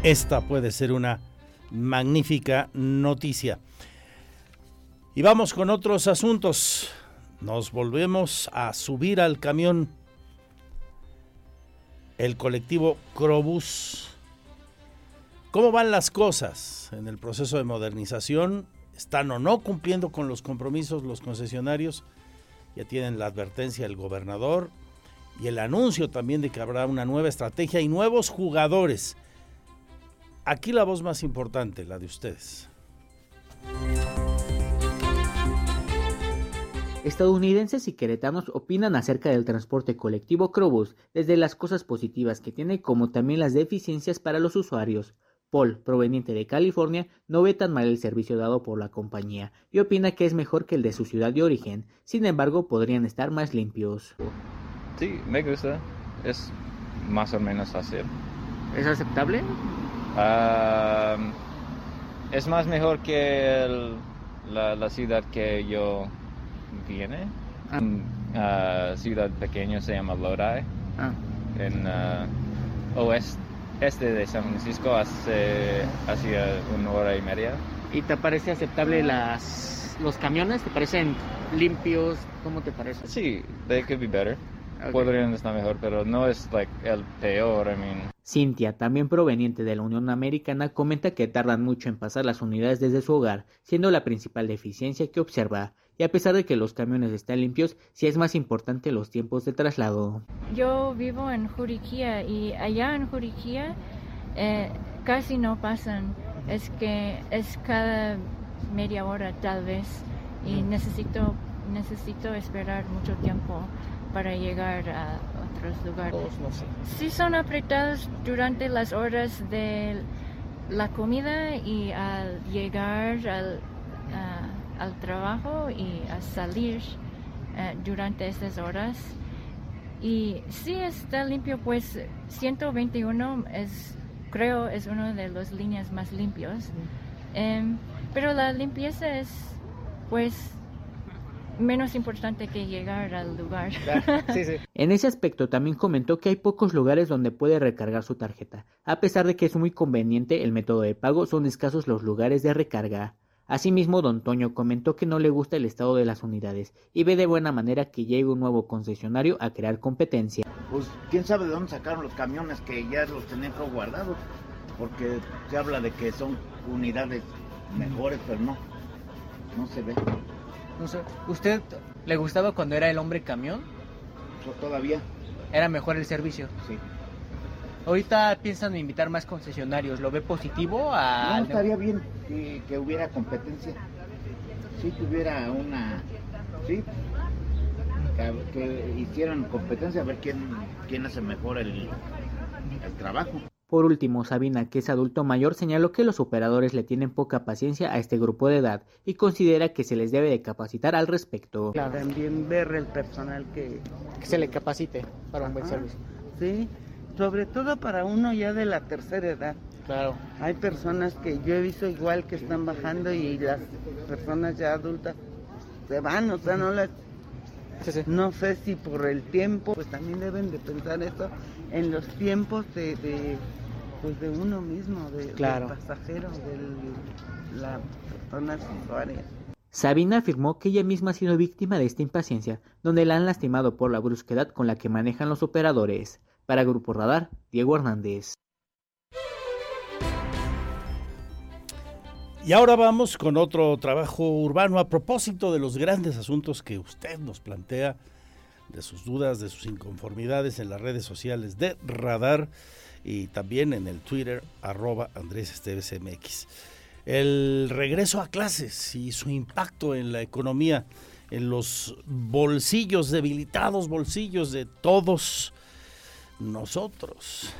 Speaker 1: Esta puede ser una magnífica noticia. Y vamos con otros asuntos. Nos volvemos a subir al camión. El colectivo Crobus. ¿Cómo van las cosas en el proceso de modernización? ¿Están o no cumpliendo con los compromisos los concesionarios? Ya tienen la advertencia del gobernador y el anuncio también de que habrá una nueva estrategia y nuevos jugadores Aquí la voz más importante, la de ustedes.
Speaker 17: Estadounidenses y queretanos opinan acerca del transporte colectivo Crobus, desde las cosas positivas que tiene como también las deficiencias para los usuarios. Paul, proveniente de California, no ve tan mal el servicio dado por la compañía y opina que es mejor que el de su ciudad de origen, sin embargo podrían estar más limpios.
Speaker 18: Sí, me gusta, es más o menos fácil.
Speaker 17: ¿Es aceptable?
Speaker 18: es más mejor que la, ciudad que yo viene. Ah. Uh, ciudad pequeña se llama Lodi. Ah. En uh, oeste este de San Francisco hace hacia una hora y media.
Speaker 17: ¿Y te parece aceptable las los camiones? ¿Te parecen limpios? ¿Cómo te parece?
Speaker 18: Sí, they could be better. Podrían estar mejor, pero no es like el peor, I mean.
Speaker 17: Cintia, también proveniente de la Unión Americana, comenta que tardan mucho en pasar las unidades desde su hogar, siendo la principal deficiencia que observa. Y a pesar de que los camiones están limpios, sí es más importante los tiempos de traslado.
Speaker 19: Yo vivo en Juriquía y allá en Juriquía eh, casi no pasan. Es que es cada media hora tal vez y necesito necesito esperar mucho tiempo para llegar a otros lugares. Sí son apretados durante las horas de la comida y al llegar al, al trabajo y a salir eh, durante estas horas. Y sí está limpio, pues 121 es, creo, es una de las líneas más limpios. Em, pero la limpieza es, pues, menos importante que llegar al lugar.
Speaker 17: En ese aspecto también comentó que hay pocos lugares donde puede recargar su tarjeta. A pesar de que es muy conveniente el método de pago, son escasos los lugares de recarga. Asimismo, don Toño comentó que no le gusta el estado de las unidades y ve de buena manera que llegue un nuevo concesionario a crear competencia.
Speaker 20: Pues quién sabe de dónde sacaron los camiones que ya los tenían guardados, porque se habla de que son unidades mejores, pero no, no se ve.
Speaker 17: No sé, ¿usted le gustaba cuando era el hombre camión?
Speaker 20: todavía.
Speaker 17: ¿Era mejor el servicio?
Speaker 20: Sí.
Speaker 17: Ahorita piensan invitar más concesionarios, ¿lo ve positivo?
Speaker 20: A... No, estaría bien que, hubiera competencia. Sí, que hubiera una... Sí, que, hicieran competencia a ver quién, quién hace mejor el, el trabajo.
Speaker 17: Por último, Sabina, que es adulto mayor, señaló que los operadores le tienen poca paciencia a este grupo de edad y considera que se les debe de capacitar al respecto.
Speaker 21: También ver el personal que...
Speaker 17: Que se le capacite para un buen servicio.
Speaker 21: Sí, sobre todo para uno ya de la tercera edad.
Speaker 17: Claro.
Speaker 21: Hay personas que yo he visto igual que están bajando y las personas ya adultas se van, o sea, no las... No sé si por el tiempo, pues también deben de pensar eso en los tiempos de, de pues de uno mismo, de, del pasajero, de la persona usuaria.
Speaker 17: Sabina afirmó que ella misma ha sido víctima de esta impaciencia, donde la han lastimado por la brusquedad con la que manejan los operadores. Para Grupo Radar, Diego Hernández.
Speaker 1: Y ahora vamos con otro trabajo urbano a propósito de los grandes asuntos que usted nos plantea, de sus dudas, de sus inconformidades en las redes sociales de Radar y también en el Twitter arroba Andrés Esteves MX. El regreso a clases y su impacto en la economía, en los bolsillos, debilitados bolsillos de todos nosotros.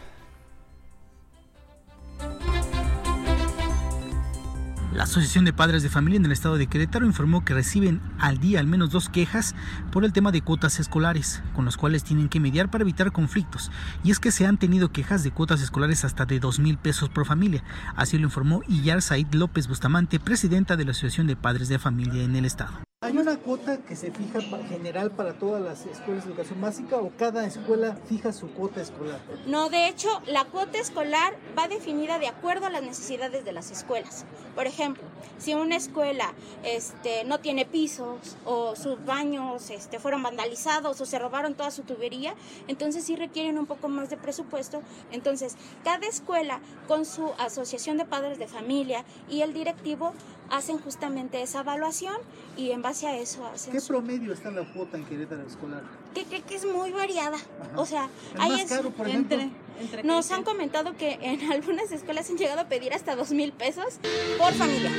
Speaker 22: La Asociación de Padres de Familia en el estado de Querétaro informó que reciben al día al menos dos quejas por el tema de cuotas escolares, con los cuales tienen que mediar para evitar conflictos. Y es que se han tenido quejas de cuotas escolares hasta de dos mil pesos por familia. Así lo informó Iyar Said López Bustamante, presidenta de la Asociación de Padres de Familia en el estado.
Speaker 23: ¿Hay una cuota que se fija general para todas las escuelas de educación básica o cada escuela fija su cuota escolar?
Speaker 24: No, de hecho, la cuota escolar va definida de acuerdo a las necesidades de las escuelas. Por ejemplo, si una escuela este, no tiene pisos o sus baños este, fueron vandalizados o se robaron toda su tubería, entonces sí requieren un poco más de presupuesto. Entonces, cada escuela con su asociación de padres de familia y el directivo hacen justamente esa evaluación y en base a eso hacen...
Speaker 23: ¿Qué promedio está la cuota en Querétaro escolar?
Speaker 24: Que, que, que es muy variada. O sea, hay
Speaker 23: más caro, por ejemplo?
Speaker 24: entre, Nos han comentado que en algunas escuelas han llegado a pedir hasta dos mil pesos por familia.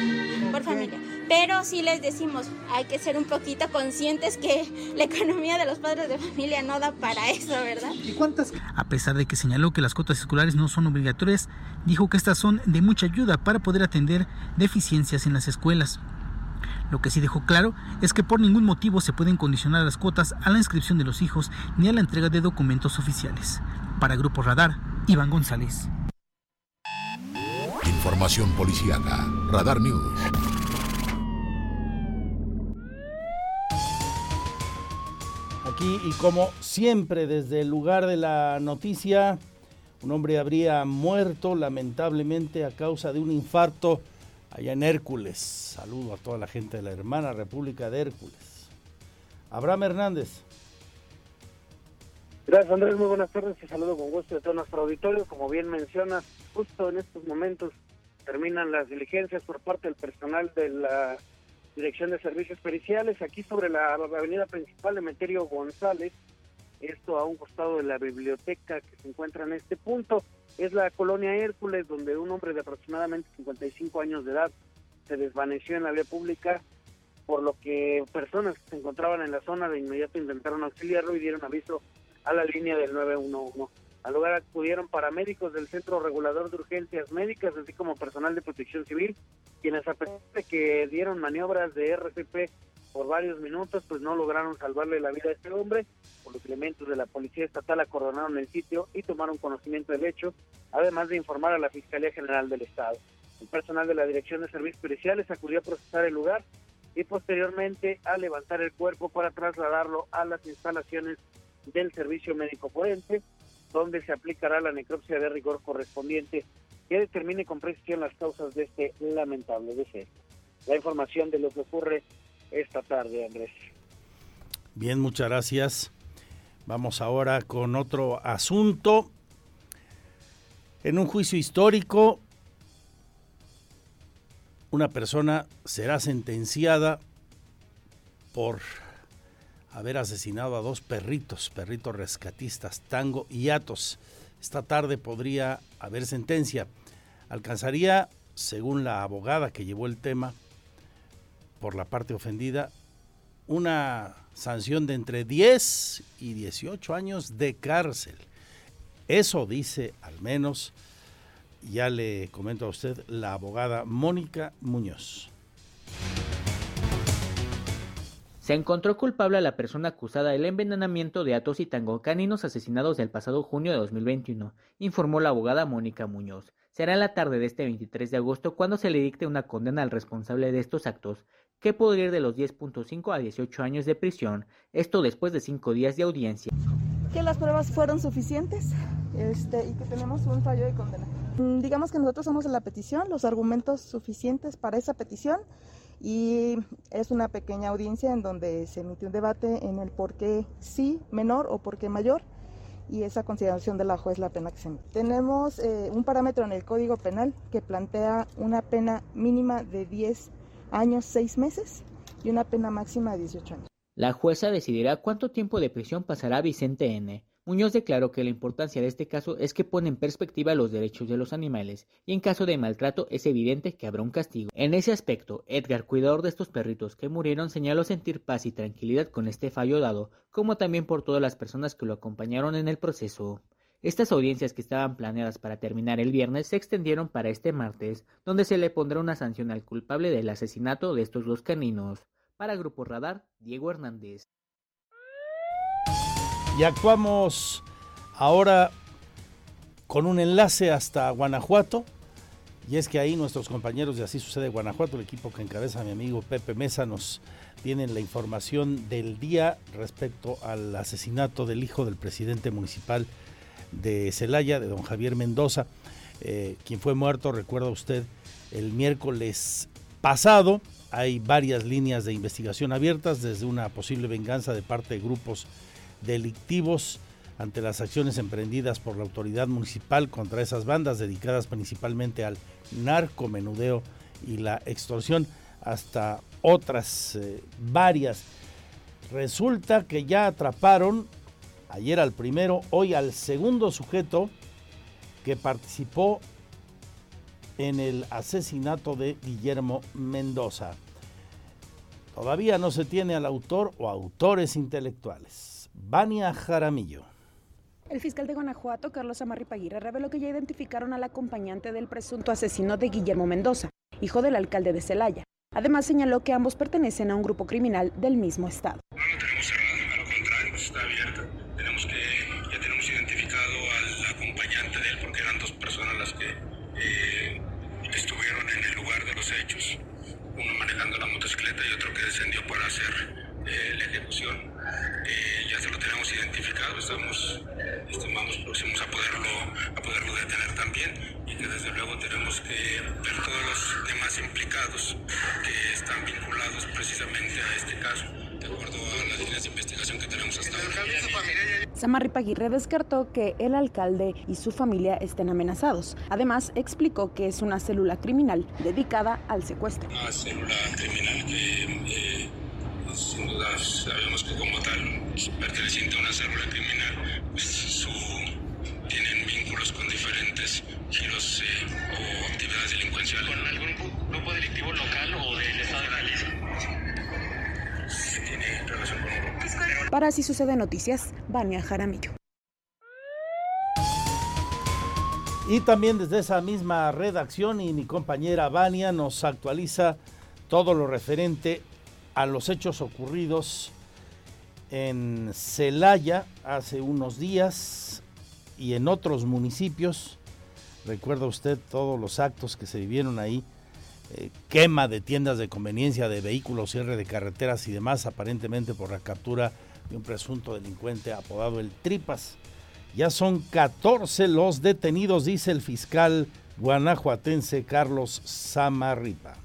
Speaker 24: Por familia. Pero sí les decimos, hay que ser un poquito conscientes que la economía de los padres de familia no da para eso, ¿verdad?
Speaker 23: ¿Y cuántas?
Speaker 22: A pesar de que señaló que las cuotas escolares no son obligatorias, dijo que estas son de mucha ayuda para poder atender deficiencias en las escuelas. Lo que sí dejó claro es que por ningún motivo se pueden condicionar las cuotas a la inscripción de los hijos ni a la entrega de documentos oficiales. Para Grupo Radar, Iván González.
Speaker 2: Información policíaca. Radar News.
Speaker 1: Y como siempre desde el lugar de la noticia, un hombre habría muerto lamentablemente a causa de un infarto allá en Hércules. Saludo a toda la gente de la hermana República de Hércules. Abraham Hernández.
Speaker 25: Gracias Andrés, muy buenas tardes, te saludo con gusto de todo nuestro auditorio. Como bien mencionas, justo en estos momentos terminan las diligencias por parte del personal de la Dirección de Servicios Periciales, aquí sobre la avenida principal de Meterio González, esto a un costado de la biblioteca que se encuentra en este punto. Es la colonia Hércules, donde un hombre de aproximadamente 55 años de edad se desvaneció en la vía pública, por lo que personas que se encontraban en la zona de inmediato intentaron auxiliarlo y dieron aviso a la línea del 911. Al lugar acudieron paramédicos del Centro Regulador de Urgencias Médicas, así como personal de protección civil, quienes a pesar de que dieron maniobras de RCP por varios minutos, pues no lograron salvarle la vida a este hombre. Por los elementos de la Policía Estatal acordonaron el sitio y tomaron conocimiento del hecho, además de informar a la Fiscalía General del Estado. El personal de la Dirección de Servicios Periciales acudió a procesar el lugar y posteriormente a levantar el cuerpo para trasladarlo a las instalaciones del Servicio Médico Forense, donde se aplicará la necropsia de rigor correspondiente que determine con precisión las causas de este lamentable deceso. La información de lo que ocurre esta tarde, Andrés.
Speaker 1: Bien, muchas gracias. Vamos ahora con otro asunto. En un juicio histórico, una persona será sentenciada por haber asesinado a dos perritos, perritos rescatistas, Tango y Atos. Esta tarde podría haber sentencia. Alcanzaría, según la abogada que llevó el tema por la parte ofendida, una sanción de entre 10 y 18 años de cárcel. Eso dice al menos, ya le comento a usted, la abogada Mónica Muñoz.
Speaker 17: Se encontró culpable a la persona acusada del envenenamiento de Atos y Tango, caninos asesinados del pasado junio de 2021, informó la abogada Mónica Muñoz. Será en la tarde de este 23 de agosto cuando se le dicte una condena al responsable de estos actos, que podría ir de los 10.5 a 18 años de prisión, esto después de cinco días de audiencia.
Speaker 26: Que las pruebas fueron suficientes este, y que tenemos un fallo de condena. Mm, digamos que nosotros somos la petición, los argumentos suficientes para esa petición y es una pequeña audiencia en donde se emite un debate en el por qué sí menor o por qué mayor y esa consideración de la juez la pena que se Tenemos eh, un parámetro en el Código Penal que plantea una pena mínima de 10 años, 6 meses y una pena máxima de 18 años.
Speaker 17: La jueza decidirá cuánto tiempo de prisión pasará Vicente N. Muñoz declaró que la importancia de este caso es que pone en perspectiva los derechos de los animales y en caso de maltrato es evidente que habrá un castigo. En ese aspecto, Edgar, cuidador de estos perritos que murieron, señaló sentir paz y tranquilidad con este fallo dado, como también por todas las personas que lo acompañaron en el proceso. Estas audiencias que estaban planeadas para terminar el viernes se extendieron para este martes, donde se le pondrá una sanción al culpable del asesinato de estos dos caninos. Para Grupo Radar, Diego Hernández.
Speaker 1: Y actuamos ahora con un enlace hasta Guanajuato. Y es que ahí nuestros compañeros de Así Sucede Guanajuato, el equipo que encabeza mi amigo Pepe Mesa, nos tienen la información del día respecto al asesinato del hijo del presidente municipal de Celaya, de don Javier Mendoza, eh, quien fue muerto, recuerda usted, el miércoles pasado. Hay varias líneas de investigación abiertas, desde una posible venganza de parte de grupos delictivos ante las acciones emprendidas por la autoridad municipal contra esas bandas dedicadas principalmente al narcomenudeo y la extorsión, hasta otras eh, varias. Resulta que ya atraparon ayer al primero, hoy al segundo sujeto que participó en el asesinato de Guillermo Mendoza. Todavía no se tiene al autor o autores intelectuales. Vania Jaramillo.
Speaker 27: El fiscal de Guanajuato, Carlos Amarripaguirre, reveló que ya identificaron al acompañante del presunto asesino de Guillermo Mendoza, hijo del alcalde de Celaya. Además señaló que ambos pertenecen a un grupo criminal del mismo estado.
Speaker 28: No lo tenemos
Speaker 27: Samarri Paguirre descartó que el alcalde y su familia estén amenazados. Además, explicó que es una célula criminal dedicada al secuestro.
Speaker 28: Una célula criminal que
Speaker 27: Para Así Sucede Noticias, Vania Jaramillo.
Speaker 1: Y también desde esa misma redacción y mi compañera Vania nos actualiza todo lo referente a los hechos ocurridos en Celaya hace unos días y en otros municipios. Recuerda usted todos los actos que se vivieron ahí, eh, quema de tiendas de conveniencia, de vehículos, cierre de carreteras y demás, aparentemente por la captura de un presunto delincuente apodado el Tripas. Ya son 14 los detenidos, dice el fiscal guanajuatense Carlos Samarripa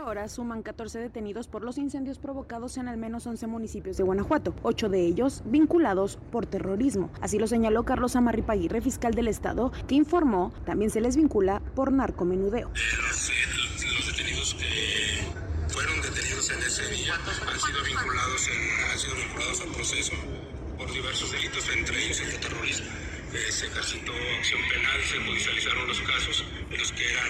Speaker 27: ahora suman 14 detenidos por los incendios provocados en al menos 11 municipios de Guanajuato, ocho de ellos vinculados por terrorismo. Así lo señaló Carlos Amarripaguirre, fiscal del Estado, que informó también se les vincula por narcomenudeo.
Speaker 28: los, detenidos que detenidos en ese día han sido vinculados, han sido vinculados al proceso por diversos delitos, entre ellos el de terrorismo. Eh, se ejercitó acción penal, se judicializaron los casos en los que eran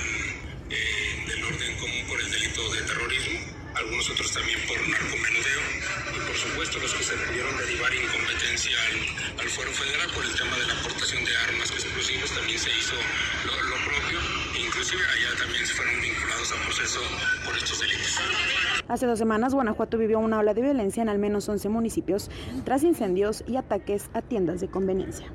Speaker 28: eh, del orden común por el delito de terrorismo, algunos otros también por narcomenudeo y por supuesto los que se pudieron derivar incompetencia al, al fuero federal por el tema de la aportación de armas explosivas también se hizo lo, lo propio inclusive allá también se fueron vinculados al proceso por estos delitos.
Speaker 27: Hace dos semanas Guanajuato vivió una ola de violencia en al menos 11 municipios tras incendios y ataques a tiendas de conveniencia.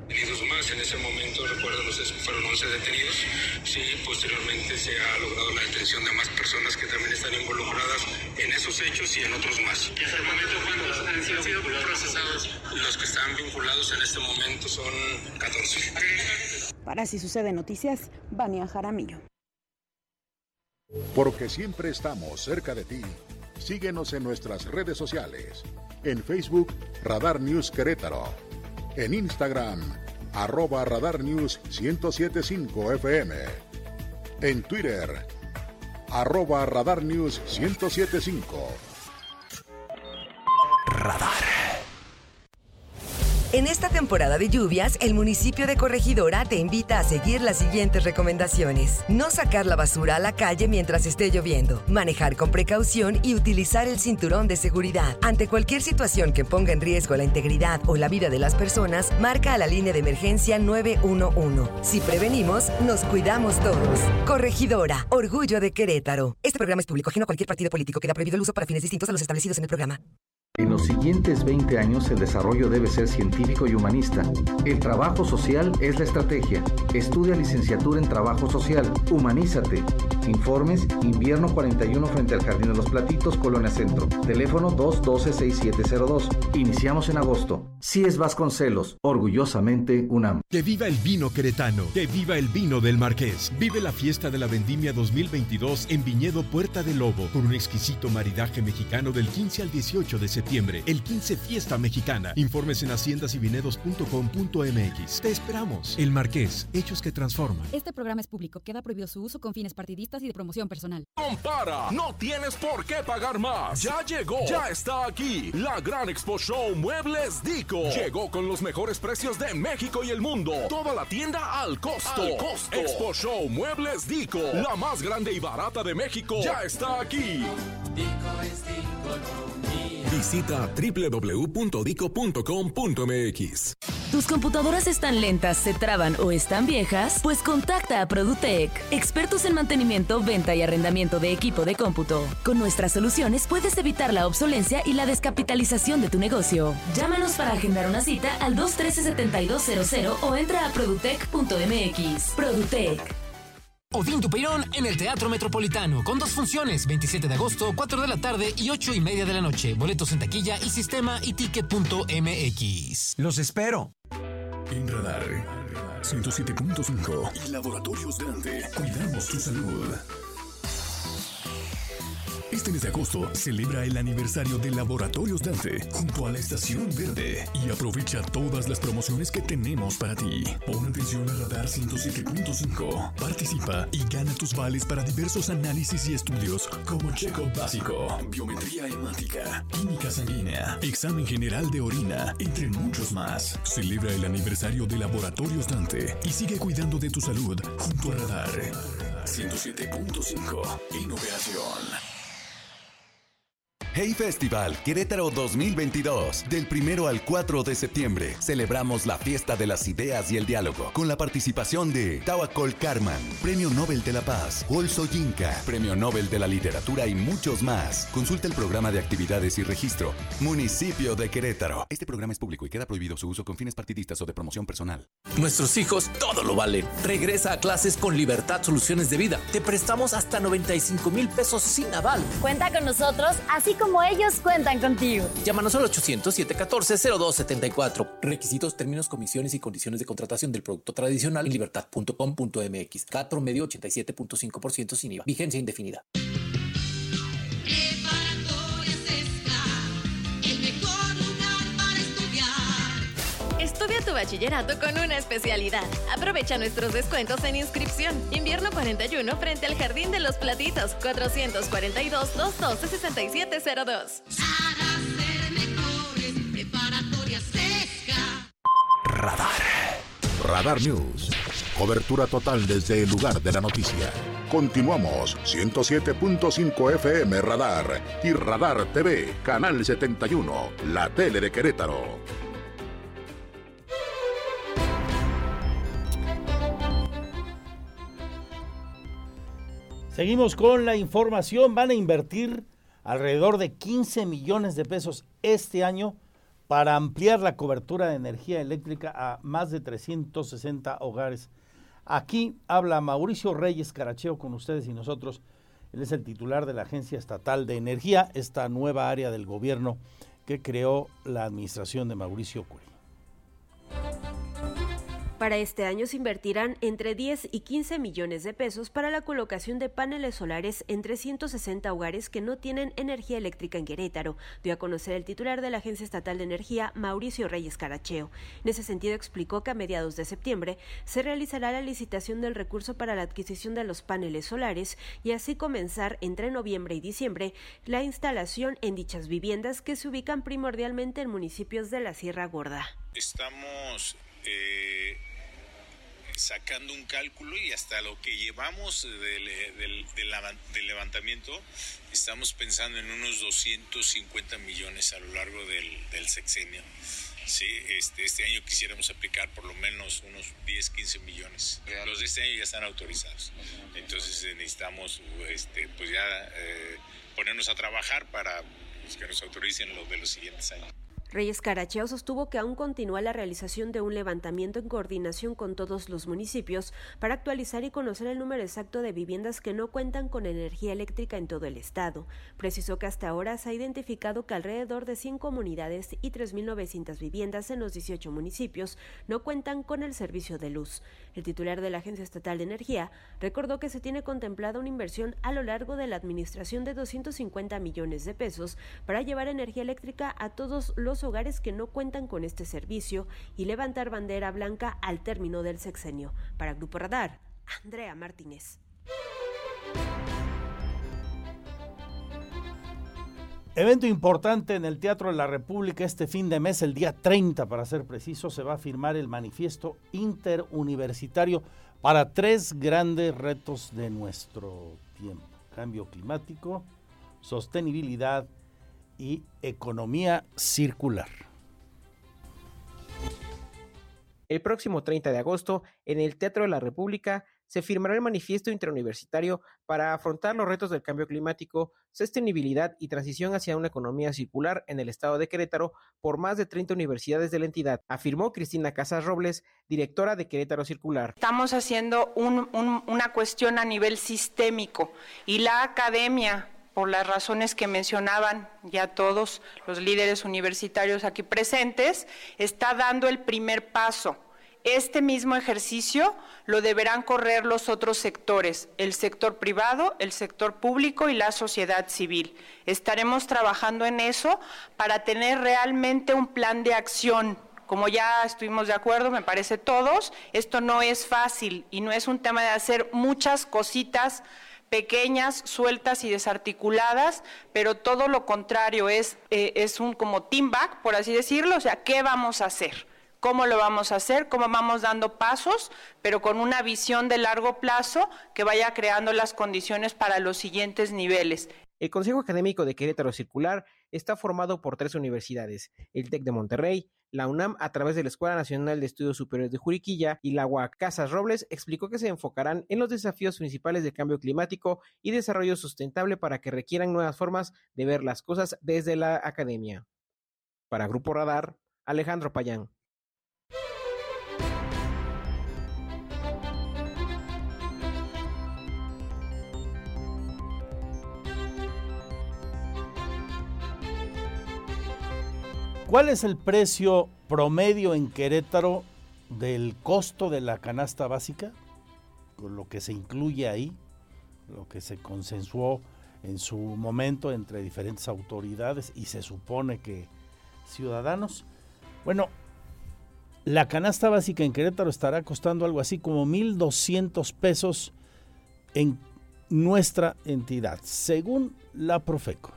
Speaker 28: Más, en ese momento recuerdo fueron 11 detenidos, sí, posteriormente se ha logrado la detención de más personas que también están involucradas en esos hechos y en otros más.
Speaker 29: ¿Y hasta el momento cuántos han sido, sido procesados?
Speaker 28: Los que están vinculados en este momento son 14.
Speaker 27: Para Así Sucede Noticias, Vania Jaramillo.
Speaker 2: Porque siempre estamos cerca de ti. Síguenos en nuestras redes sociales. En Facebook, Radar News Querétaro. En Instagram, arroba Radar News 1075 FM. En Twitter, arroba Radar News 1075.
Speaker 21: Radar. En esta temporada de lluvias, el municipio de Corregidora te invita a seguir las siguientes recomendaciones. No sacar la basura a la calle mientras esté lloviendo, manejar con precaución y utilizar el cinturón de seguridad. Ante cualquier situación que ponga en riesgo la integridad o la vida de las personas, marca a la línea de emergencia 911. Si prevenimos, nos cuidamos todos. Corregidora, orgullo de Querétaro. Este programa es público ajeno a cualquier partido político. Queda prohibido el uso para fines distintos a los establecidos en el programa.
Speaker 30: En los siguientes 20 años el desarrollo debe ser científico y humanista. El trabajo social es la estrategia. Estudia licenciatura en trabajo social. Humanízate. Informes invierno 41 frente al Jardín de los Platitos, Colonia Centro. Teléfono 212-6702. Iniciamos en agosto. Si es Vasconcelos, orgullosamente UNAM.
Speaker 31: Que viva el vino queretano, que viva el vino del Marqués. Vive la fiesta de la vendimia 2022 en Viñedo Puerta del Lobo con un exquisito maridaje mexicano del 15 al 18 de septiembre el 15 Fiesta Mexicana. Informes en haciendasyvinedos.com.mx. Te esperamos. El Marqués, hechos que transforman.
Speaker 32: Este programa es público. Queda prohibido su uso con fines partidistas y de promoción personal.
Speaker 33: Compara, no tienes por qué pagar más. Ya llegó, ya está aquí. La gran Expo Show Muebles Dico. Llegó con los mejores precios de México y el mundo. Toda la tienda al costo. Al costo. Expo Show Muebles Dico. La más grande y barata de México. Ya está aquí. Dico es Dico, Visita www.dico.com.mx.
Speaker 12: ¿Tus computadoras están lentas, se traban o están viejas? Pues contacta a Produtec, expertos en mantenimiento, venta y arrendamiento de equipo de cómputo. Con nuestras soluciones puedes evitar la obsolencia y la descapitalización de tu negocio. Llámanos para agendar una cita al 213-7200 o entra a produtec.mx. Produtec.
Speaker 34: Odín Dupeirón en el Teatro Metropolitano, con dos funciones, 27 de agosto, 4 de la tarde y 8 y media de la noche. Boletos en taquilla y sistema y ticket.mx.
Speaker 31: Los espero.
Speaker 35: En Radar 107.5 y Laboratorios Dante. Cuidamos tu salud. Este mes de agosto celebra el aniversario de Laboratorios Dante junto a la Estación Verde y aprovecha todas las promociones que tenemos para ti. Pon atención a Radar 107.5. Participa y gana tus vales para diversos análisis y estudios como checo básico, biometría hemática, química sanguínea, examen general de orina, entre muchos más. Celebra el aniversario de Laboratorios Dante y sigue cuidando de tu salud junto a Radar 107.5. Innovación.
Speaker 36: Hey Festival Querétaro 2022. Del primero al 4 de septiembre celebramos la fiesta de las ideas y el diálogo con la participación de Tawakol Karman, Premio Nobel de la Paz, Olso Yinka, Premio Nobel de la Literatura y muchos más. Consulta el programa de actividades y registro. Municipio de Querétaro. Este programa es público y queda prohibido su uso con fines partidistas o de promoción personal.
Speaker 37: Nuestros hijos todo lo valen. Regresa a clases con Libertad Soluciones de Vida. Te prestamos hasta 95 mil pesos sin aval.
Speaker 38: Cuenta con nosotros, así como como ellos cuentan contigo.
Speaker 37: Llámanos al 800-714-0274. Requisitos, términos, comisiones y condiciones de contratación del producto tradicional en libertad.com.mx. Cat promedio 87.5% sin IVA. Vigencia indefinida.
Speaker 39: Bachillerato con una especialidad. Aprovecha nuestros descuentos en inscripción. Invierno 41 frente al Jardín de los Platitos. 442-212-6702.
Speaker 2: Radar. Radar News. Cobertura total desde el lugar de la noticia. Continuamos 107.5 FM Radar y Radar TV, Canal 71, la tele de Querétaro.
Speaker 1: Seguimos con la información. Van a invertir alrededor de 15 millones de pesos este año para ampliar la cobertura de energía eléctrica a más de 360 hogares. Aquí habla Mauricio Reyes Caracheo con ustedes y nosotros. Él es el titular de la Agencia Estatal de Energía, esta nueva área del gobierno que creó la administración de Mauricio Curi.
Speaker 40: Para este año se invertirán entre 10 y 15 millones de pesos para la colocación de paneles solares en 360 hogares que no tienen energía eléctrica en Querétaro, dio a conocer el titular de la Agencia Estatal de Energía, Mauricio Reyes Caracheo. En ese sentido explicó que a mediados de septiembre se realizará la licitación del recurso para la adquisición de los paneles solares y así comenzar entre noviembre y diciembre la instalación en dichas viviendas que se ubican primordialmente en municipios de la Sierra Gorda.
Speaker 28: Estamos eh, sacando un cálculo y hasta lo que llevamos del, del, levantamiento, estamos pensando en unos 250 millones a lo largo del, sexenio. Sí, este, este año quisiéramos aplicar por lo menos unos 10, 15 millones. Los de este año ya están autorizados. Entonces eh, necesitamos este, pues ya eh, ponernos a trabajar para pues, que nos autoricen los de los siguientes años.
Speaker 40: Reyes Caracheo sostuvo que aún continúa la realización de un levantamiento en coordinación con todos los municipios para actualizar y conocer el número exacto de viviendas que no cuentan con energía eléctrica en todo el estado. Precisó que hasta ahora se ha identificado que alrededor de 100 comunidades y 3.900 viviendas en los 18 municipios no cuentan con el servicio de luz. El titular de la Agencia Estatal de Energía recordó que se tiene contemplada una inversión a lo largo de la administración de 250 millones de pesos para llevar energía eléctrica a todos los hogares que no cuentan con este servicio y levantar bandera blanca al término del sexenio. Para Grupo Radar, Andrea Martínez.
Speaker 1: Evento importante en el Teatro de la República este fin de mes, el día 30 para ser preciso, se va a firmar el manifiesto interuniversitario para tres grandes retos de nuestro tiempo. Cambio climático, sostenibilidad y economía circular.
Speaker 16: El próximo 30 de agosto, en el Teatro de la República, se firmará el manifiesto interuniversitario para afrontar los retos del cambio climático, sostenibilidad y transición hacia una economía circular en el estado de Querétaro por más de 30 universidades de la entidad, afirmó Cristina Casas Robles, directora de Querétaro Circular.
Speaker 8: Estamos haciendo una cuestión a nivel sistémico y la academia por las razones que mencionaban ya todos los líderes universitarios aquí presentes, está dando el primer paso. Este mismo ejercicio lo deberán correr los otros sectores, el sector privado, el sector público y la sociedad civil. Estaremos trabajando en eso para tener realmente un plan de acción como ya estuvimos de acuerdo, me parece todos, esto no es fácil y no es un tema de hacer muchas cositas pequeñas, sueltas y desarticuladas, pero todo lo contrario es, eh, es un como team back, por así decirlo, o sea, ¿qué vamos a hacer? ¿Cómo lo vamos a hacer? ¿Cómo vamos dando pasos, pero con una visión de largo plazo que vaya creando las condiciones para los siguientes niveles?
Speaker 16: El Consejo Académico de Querétaro Circular está formado por tres universidades, el TEC de Monterrey, la UNAM a través de la Escuela Nacional de Estudios Superiores de Juriquilla y la UAC. Casas Robles explicó que se enfocarán en los desafíos principales del cambio climático y desarrollo sustentable para que requieran nuevas formas de ver las cosas desde la academia. Para Grupo Radar, Alejandro Payán.
Speaker 1: ¿Cuál es el precio promedio en Querétaro del costo de la canasta básica? Con lo que se incluye ahí, lo que se consensuó en su momento entre diferentes autoridades y se supone que ciudadanos. Bueno, la canasta básica en Querétaro estará costando algo así como 1.200 pesos en nuestra entidad, según la Profeco.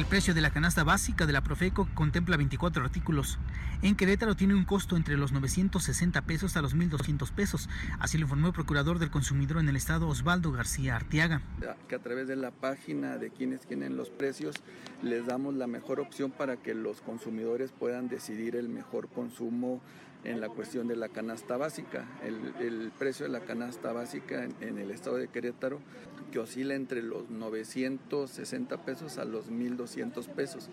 Speaker 27: El precio de la canasta básica de la Profeco contempla 24 artículos. En Querétaro tiene un costo entre los 960 pesos a los 1.200 pesos. Así lo informó el procurador del consumidor en el estado, Osvaldo García Artiaga.
Speaker 41: Que a través de la página de quienes tienen los precios les damos la mejor opción para que los consumidores puedan decidir el mejor consumo en la cuestión de la canasta básica. El, precio de la canasta básica en, el estado de Querétaro que oscila entre los 960 pesos a los 1200 pesos.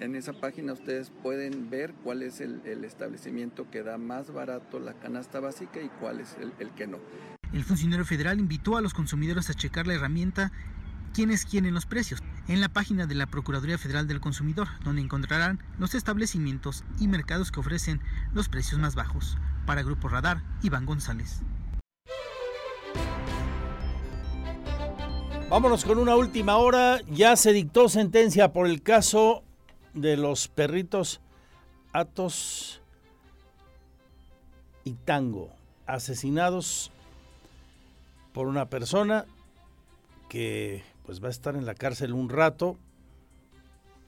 Speaker 41: En esa página ustedes pueden ver cuál es el, establecimiento que da más barato la canasta básica y cuál es el, el que no.
Speaker 27: El funcionario federal invitó a los consumidores a checar la herramienta quiénes quieren los precios en la página de la Procuraduría Federal del Consumidor, donde encontrarán los establecimientos y mercados que ofrecen los precios más bajos. Para Grupo Radar, Iván González.
Speaker 1: Vámonos con una última hora. Ya se dictó sentencia por el caso de los perritos Atos y Tango, asesinados por una persona que pues va a estar en la cárcel un rato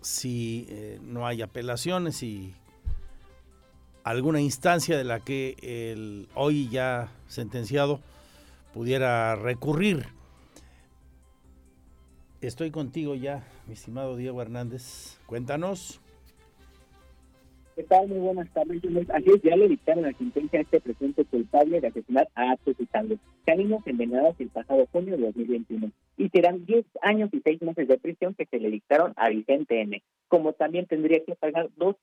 Speaker 1: si eh, no hay apelaciones y alguna instancia de la que el hoy ya sentenciado pudiera recurrir. Estoy contigo ya, mi estimado Diego Hernández. Cuéntanos.
Speaker 25: ¿Qué tal? Muy buenas tardes. Así es, ya le dictaron la sentencia a este presidente culpable de asesinar a actos y Tango, caninos envenenados el pasado junio de 2021. Y serán 10 años y 6 meses de prisión que se le dictaron a Vicente N. Como también tendría que pagar 2,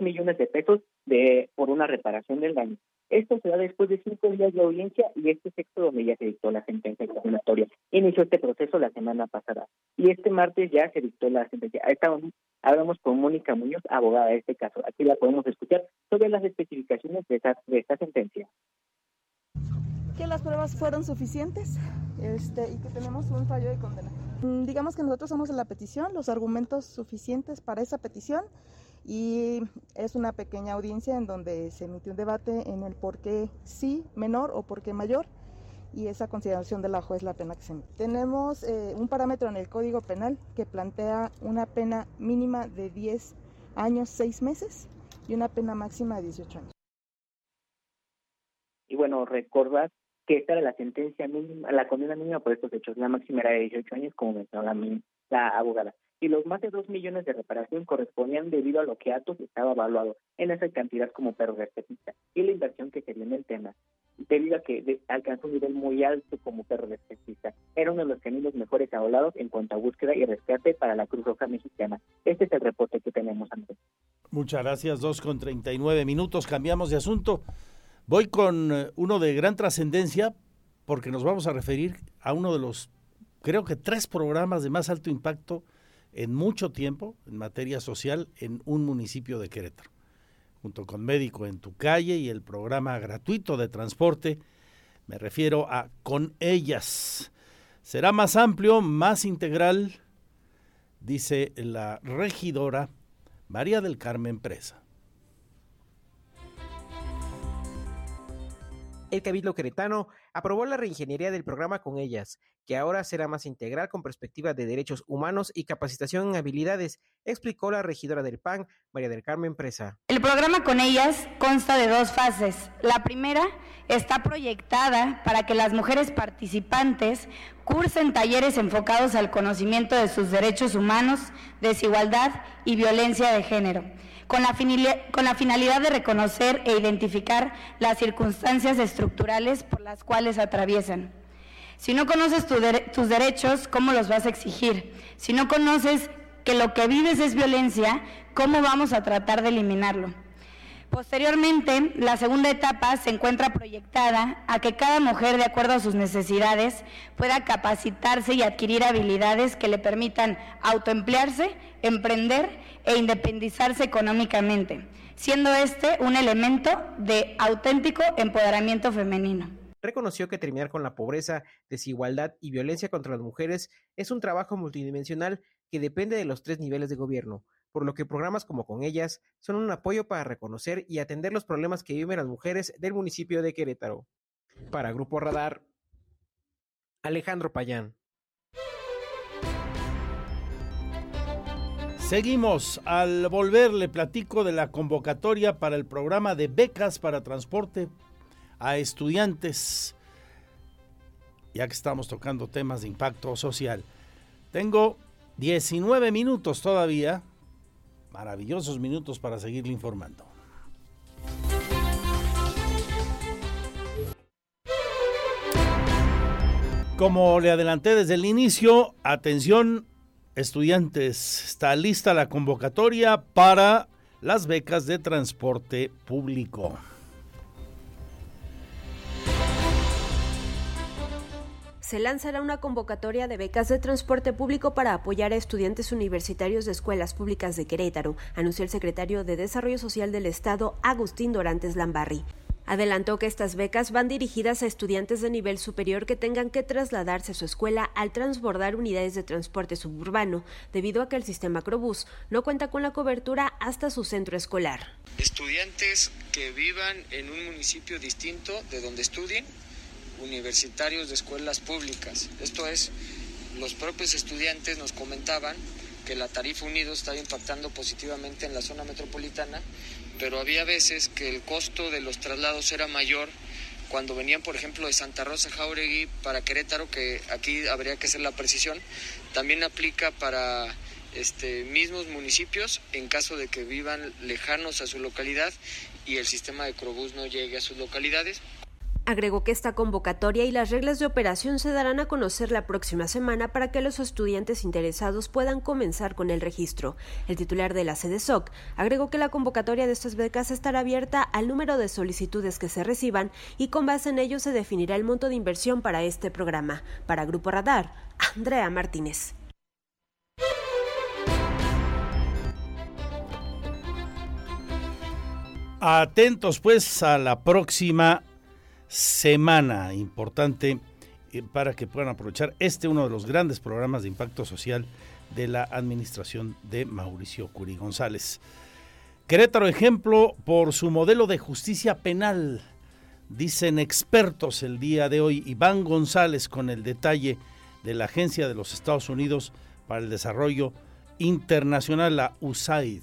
Speaker 25: millones de pesos de por una reparación del daño. Esto se después de cinco días de audiencia y este sexto donde ya se dictó la sentencia condenatoria. Inició este proceso la semana pasada y este martes ya se dictó la sentencia. Estábamos, hablamos con Mónica Muñoz, abogada de este caso. Aquí la podemos escuchar sobre las especificaciones de esta, de esta sentencia.
Speaker 26: Que las pruebas fueron suficientes este, y que tenemos un fallo de condena. Mm, digamos que nosotros somos la petición, los argumentos suficientes para esa petición y es una pequeña audiencia en donde se emitió un debate en el por qué sí menor o por qué mayor y esa consideración de la juez la pena que se emite. Tenemos eh, un parámetro en el Código Penal que plantea una pena mínima de 10 años, 6 meses y una pena máxima de 18 años.
Speaker 25: Y bueno, recordar que esta era la sentencia mínima, la condena mínima por estos hechos, la máxima era de 18 años, como mencionó la, la abogada y los más de dos millones de reparación correspondían debido a lo que Atos estaba evaluado en esa cantidad como perro rescatista y la inversión que sería en el tema, debido a que alcanzó un nivel muy alto como perro rescatista. Era uno de los caminos mejores avalados en cuanto a búsqueda y rescate para la Cruz Roja Mexicana. Este es el reporte que tenemos antes.
Speaker 1: Muchas gracias, dos con 39 minutos, cambiamos de asunto. Voy con eh, uno de gran trascendencia porque nos vamos a referir a uno de los, creo que tres programas de más alto impacto en mucho tiempo en materia social en un municipio de Querétaro, junto con Médico en tu calle y el programa gratuito de transporte, me refiero a Con ellas. Será más amplio, más integral, dice la regidora María del Carmen Presa.
Speaker 16: El Cabildo Queretano aprobó la reingeniería del programa con ellas, que ahora será más integral con perspectiva de derechos humanos y capacitación en habilidades, explicó la regidora del PAN, María del Carmen Presa.
Speaker 9: El programa con ellas consta de dos fases. La primera está proyectada para que las mujeres participantes cursen talleres enfocados al conocimiento de sus derechos humanos, desigualdad y violencia de género con la, con la finalidad de reconocer e identificar las circunstancias estructurales por las cuales atraviesan. Si no conoces tus derechos, ¿cómo los vas a exigir? Si no conoces que lo que vives es violencia, ¿cómo vamos a tratar de eliminarlo? Posteriormente, la segunda etapa se encuentra proyectada a que cada mujer, de acuerdo a sus necesidades, pueda capacitarse y adquirir habilidades que le permitan autoemplearse, emprender e independizarse económicamente, siendo este un elemento de auténtico empoderamiento femenino.
Speaker 16: Reconoció que terminar con la pobreza, desigualdad y violencia contra las mujeres es un trabajo multidimensional que depende de los tres niveles de gobierno, por lo que programas como con ellas son un apoyo para reconocer y atender los problemas que viven las mujeres del municipio de Querétaro. Para Grupo Radar, Alejandro Payán.
Speaker 1: Seguimos. Al volver le platico de la convocatoria para el programa de becas para transporte a estudiantes, ya que estamos tocando temas de impacto social. Tengo 19 minutos todavía, maravillosos minutos para seguirle informando. Como le adelanté desde el inicio, atención Estudiantes, está lista la convocatoria para las becas de transporte público.
Speaker 40: Se lanzará una convocatoria de becas de transporte público para apoyar a estudiantes universitarios de escuelas públicas de Querétaro, anunció el secretario de Desarrollo Social del Estado, Agustín Dorantes Lambarri. Adelantó que estas becas van dirigidas a estudiantes de nivel superior que tengan que trasladarse a su escuela al transbordar unidades de transporte suburbano, debido a que el sistema Crobús no cuenta con la cobertura hasta su centro escolar.
Speaker 5: Estudiantes que vivan en un municipio distinto de donde estudien, universitarios de escuelas públicas. Esto es, los propios estudiantes nos comentaban que la tarifa Unidos estaba impactando positivamente en la zona metropolitana pero había veces que el costo de los traslados era mayor cuando venían, por ejemplo, de Santa Rosa Jauregui para Querétaro, que aquí habría que hacer la precisión, también aplica para este, mismos municipios en caso de que vivan lejanos a su localidad y el sistema de Crobús no llegue a sus localidades.
Speaker 40: Agregó que esta convocatoria y las reglas de operación se darán a conocer la próxima semana para que los estudiantes interesados puedan comenzar con el registro. El titular de la sede SOC agregó que la convocatoria de estas becas estará abierta al número de solicitudes que se reciban y con base en ello se definirá el monto de inversión para este programa. Para Grupo Radar, Andrea Martínez.
Speaker 1: Atentos pues a la próxima semana importante eh, para que puedan aprovechar este uno de los grandes programas de impacto social de la administración de Mauricio Curi González. Querétaro ejemplo por su modelo de justicia penal, dicen expertos el día de hoy. Iván González con el detalle de la Agencia de los Estados Unidos para el Desarrollo Internacional, la USAID.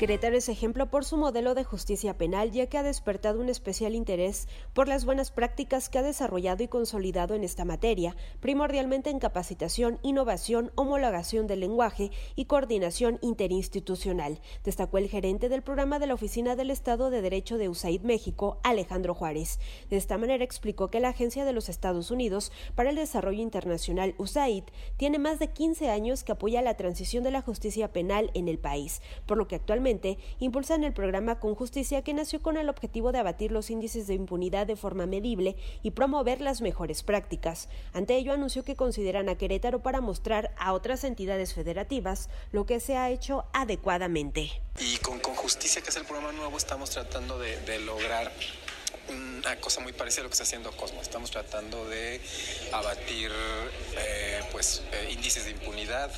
Speaker 40: Querétaro es ejemplo por su modelo de justicia penal, ya que ha despertado un especial interés por las buenas prácticas que ha desarrollado y consolidado en esta materia, primordialmente en capacitación, innovación, homologación del lenguaje y coordinación interinstitucional, destacó el gerente del programa de la Oficina del Estado de Derecho de USAID México, Alejandro Juárez. De esta manera explicó que la Agencia de los Estados Unidos para el Desarrollo Internacional, USAID, tiene más de 15 años que apoya la transición de la justicia penal en el país, por lo que actualmente impulsan el programa Con Justicia que nació con el objetivo de abatir los índices de impunidad de forma medible y promover las mejores prácticas. Ante ello anunció que consideran a Querétaro para mostrar a otras entidades federativas lo que se ha hecho adecuadamente.
Speaker 7: Y con, con Justicia, que es el programa nuevo, estamos tratando de, lograr una cosa muy parecida a lo que está haciendo Cosmo. Estamos tratando de abatir eh, pues, eh, índices de impunidad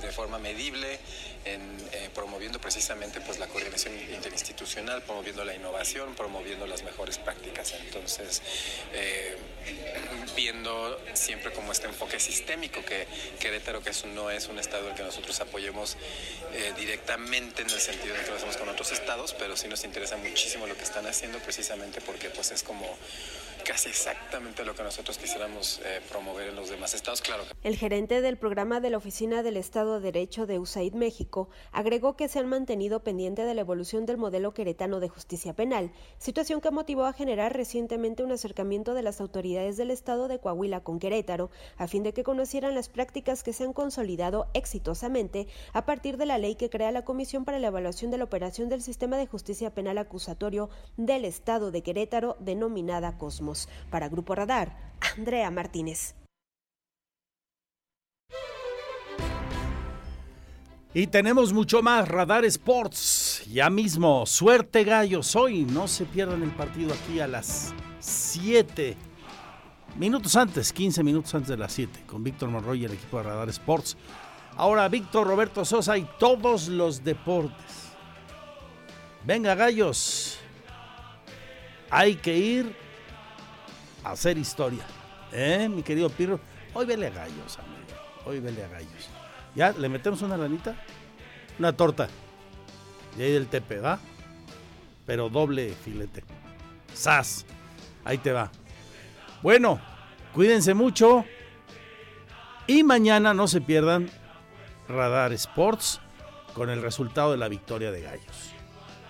Speaker 7: de forma medible, eh, promoviendo precisamente pues, la coordinación interinstitucional, promoviendo la innovación, promoviendo las mejores prácticas. Entonces, viendo siempre como este enfoque sistémico que Querétaro, que eso no es un estado el que nosotros apoyemos directamente en el sentido de que lo hacemos con otros estados, pero sí nos interesa muchísimo lo que están haciendo precisamente porque pues es como casi exactamente lo que nosotros quisiéramos eh, promover en los demás estados, claro.
Speaker 40: El gerente del programa de la Oficina del Estado de Derecho de USAID México agregó que se han mantenido pendiente de la evolución del modelo queretano de justicia penal, situación que motivó a generar recientemente un acercamiento de las autoridades del Estado de Coahuila con Querétaro, a fin de que conocieran las prácticas que se han consolidado exitosamente a partir de la ley que crea la Comisión para la Evaluación de la Operación del Sistema de Justicia Penal Acusatorio del Estado de Querétaro, denominada Para Grupo Radar, Andrea Martínez.
Speaker 1: Y tenemos mucho más Radar Sports. Ya mismo, suerte gallos. Hoy no se pierdan el partido aquí a las 7. Minutos antes, 15 minutos antes de las 7, con Víctor Monroy y el equipo de Radar Sports. Ahora Víctor Roberto Sosa y todos los deportes. Venga gallos. Hay que ir hacer historia. ¿Eh, mi querido Pirro? Hoy vele a gallos, amigo. Hoy vele a gallos. ¿Ya le metemos una lanita? Una torta. Y ahí del tepe, ¿va? Pero doble filete. ¡Sas! Ahí te va. Bueno, cuídense mucho. Y mañana no se pierdan Radar Sports con el resultado de la victoria de Gallos.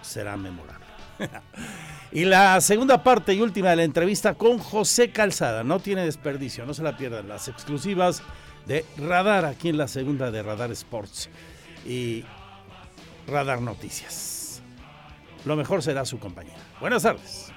Speaker 1: Será memorable. Y la segunda parte y última de la entrevista con José Calzada. No tiene desperdicio, no se la pierdan. Las exclusivas de Radar aquí en la segunda de Radar Sports y Radar Noticias. lo mejor será su compañía. Buenas tardes.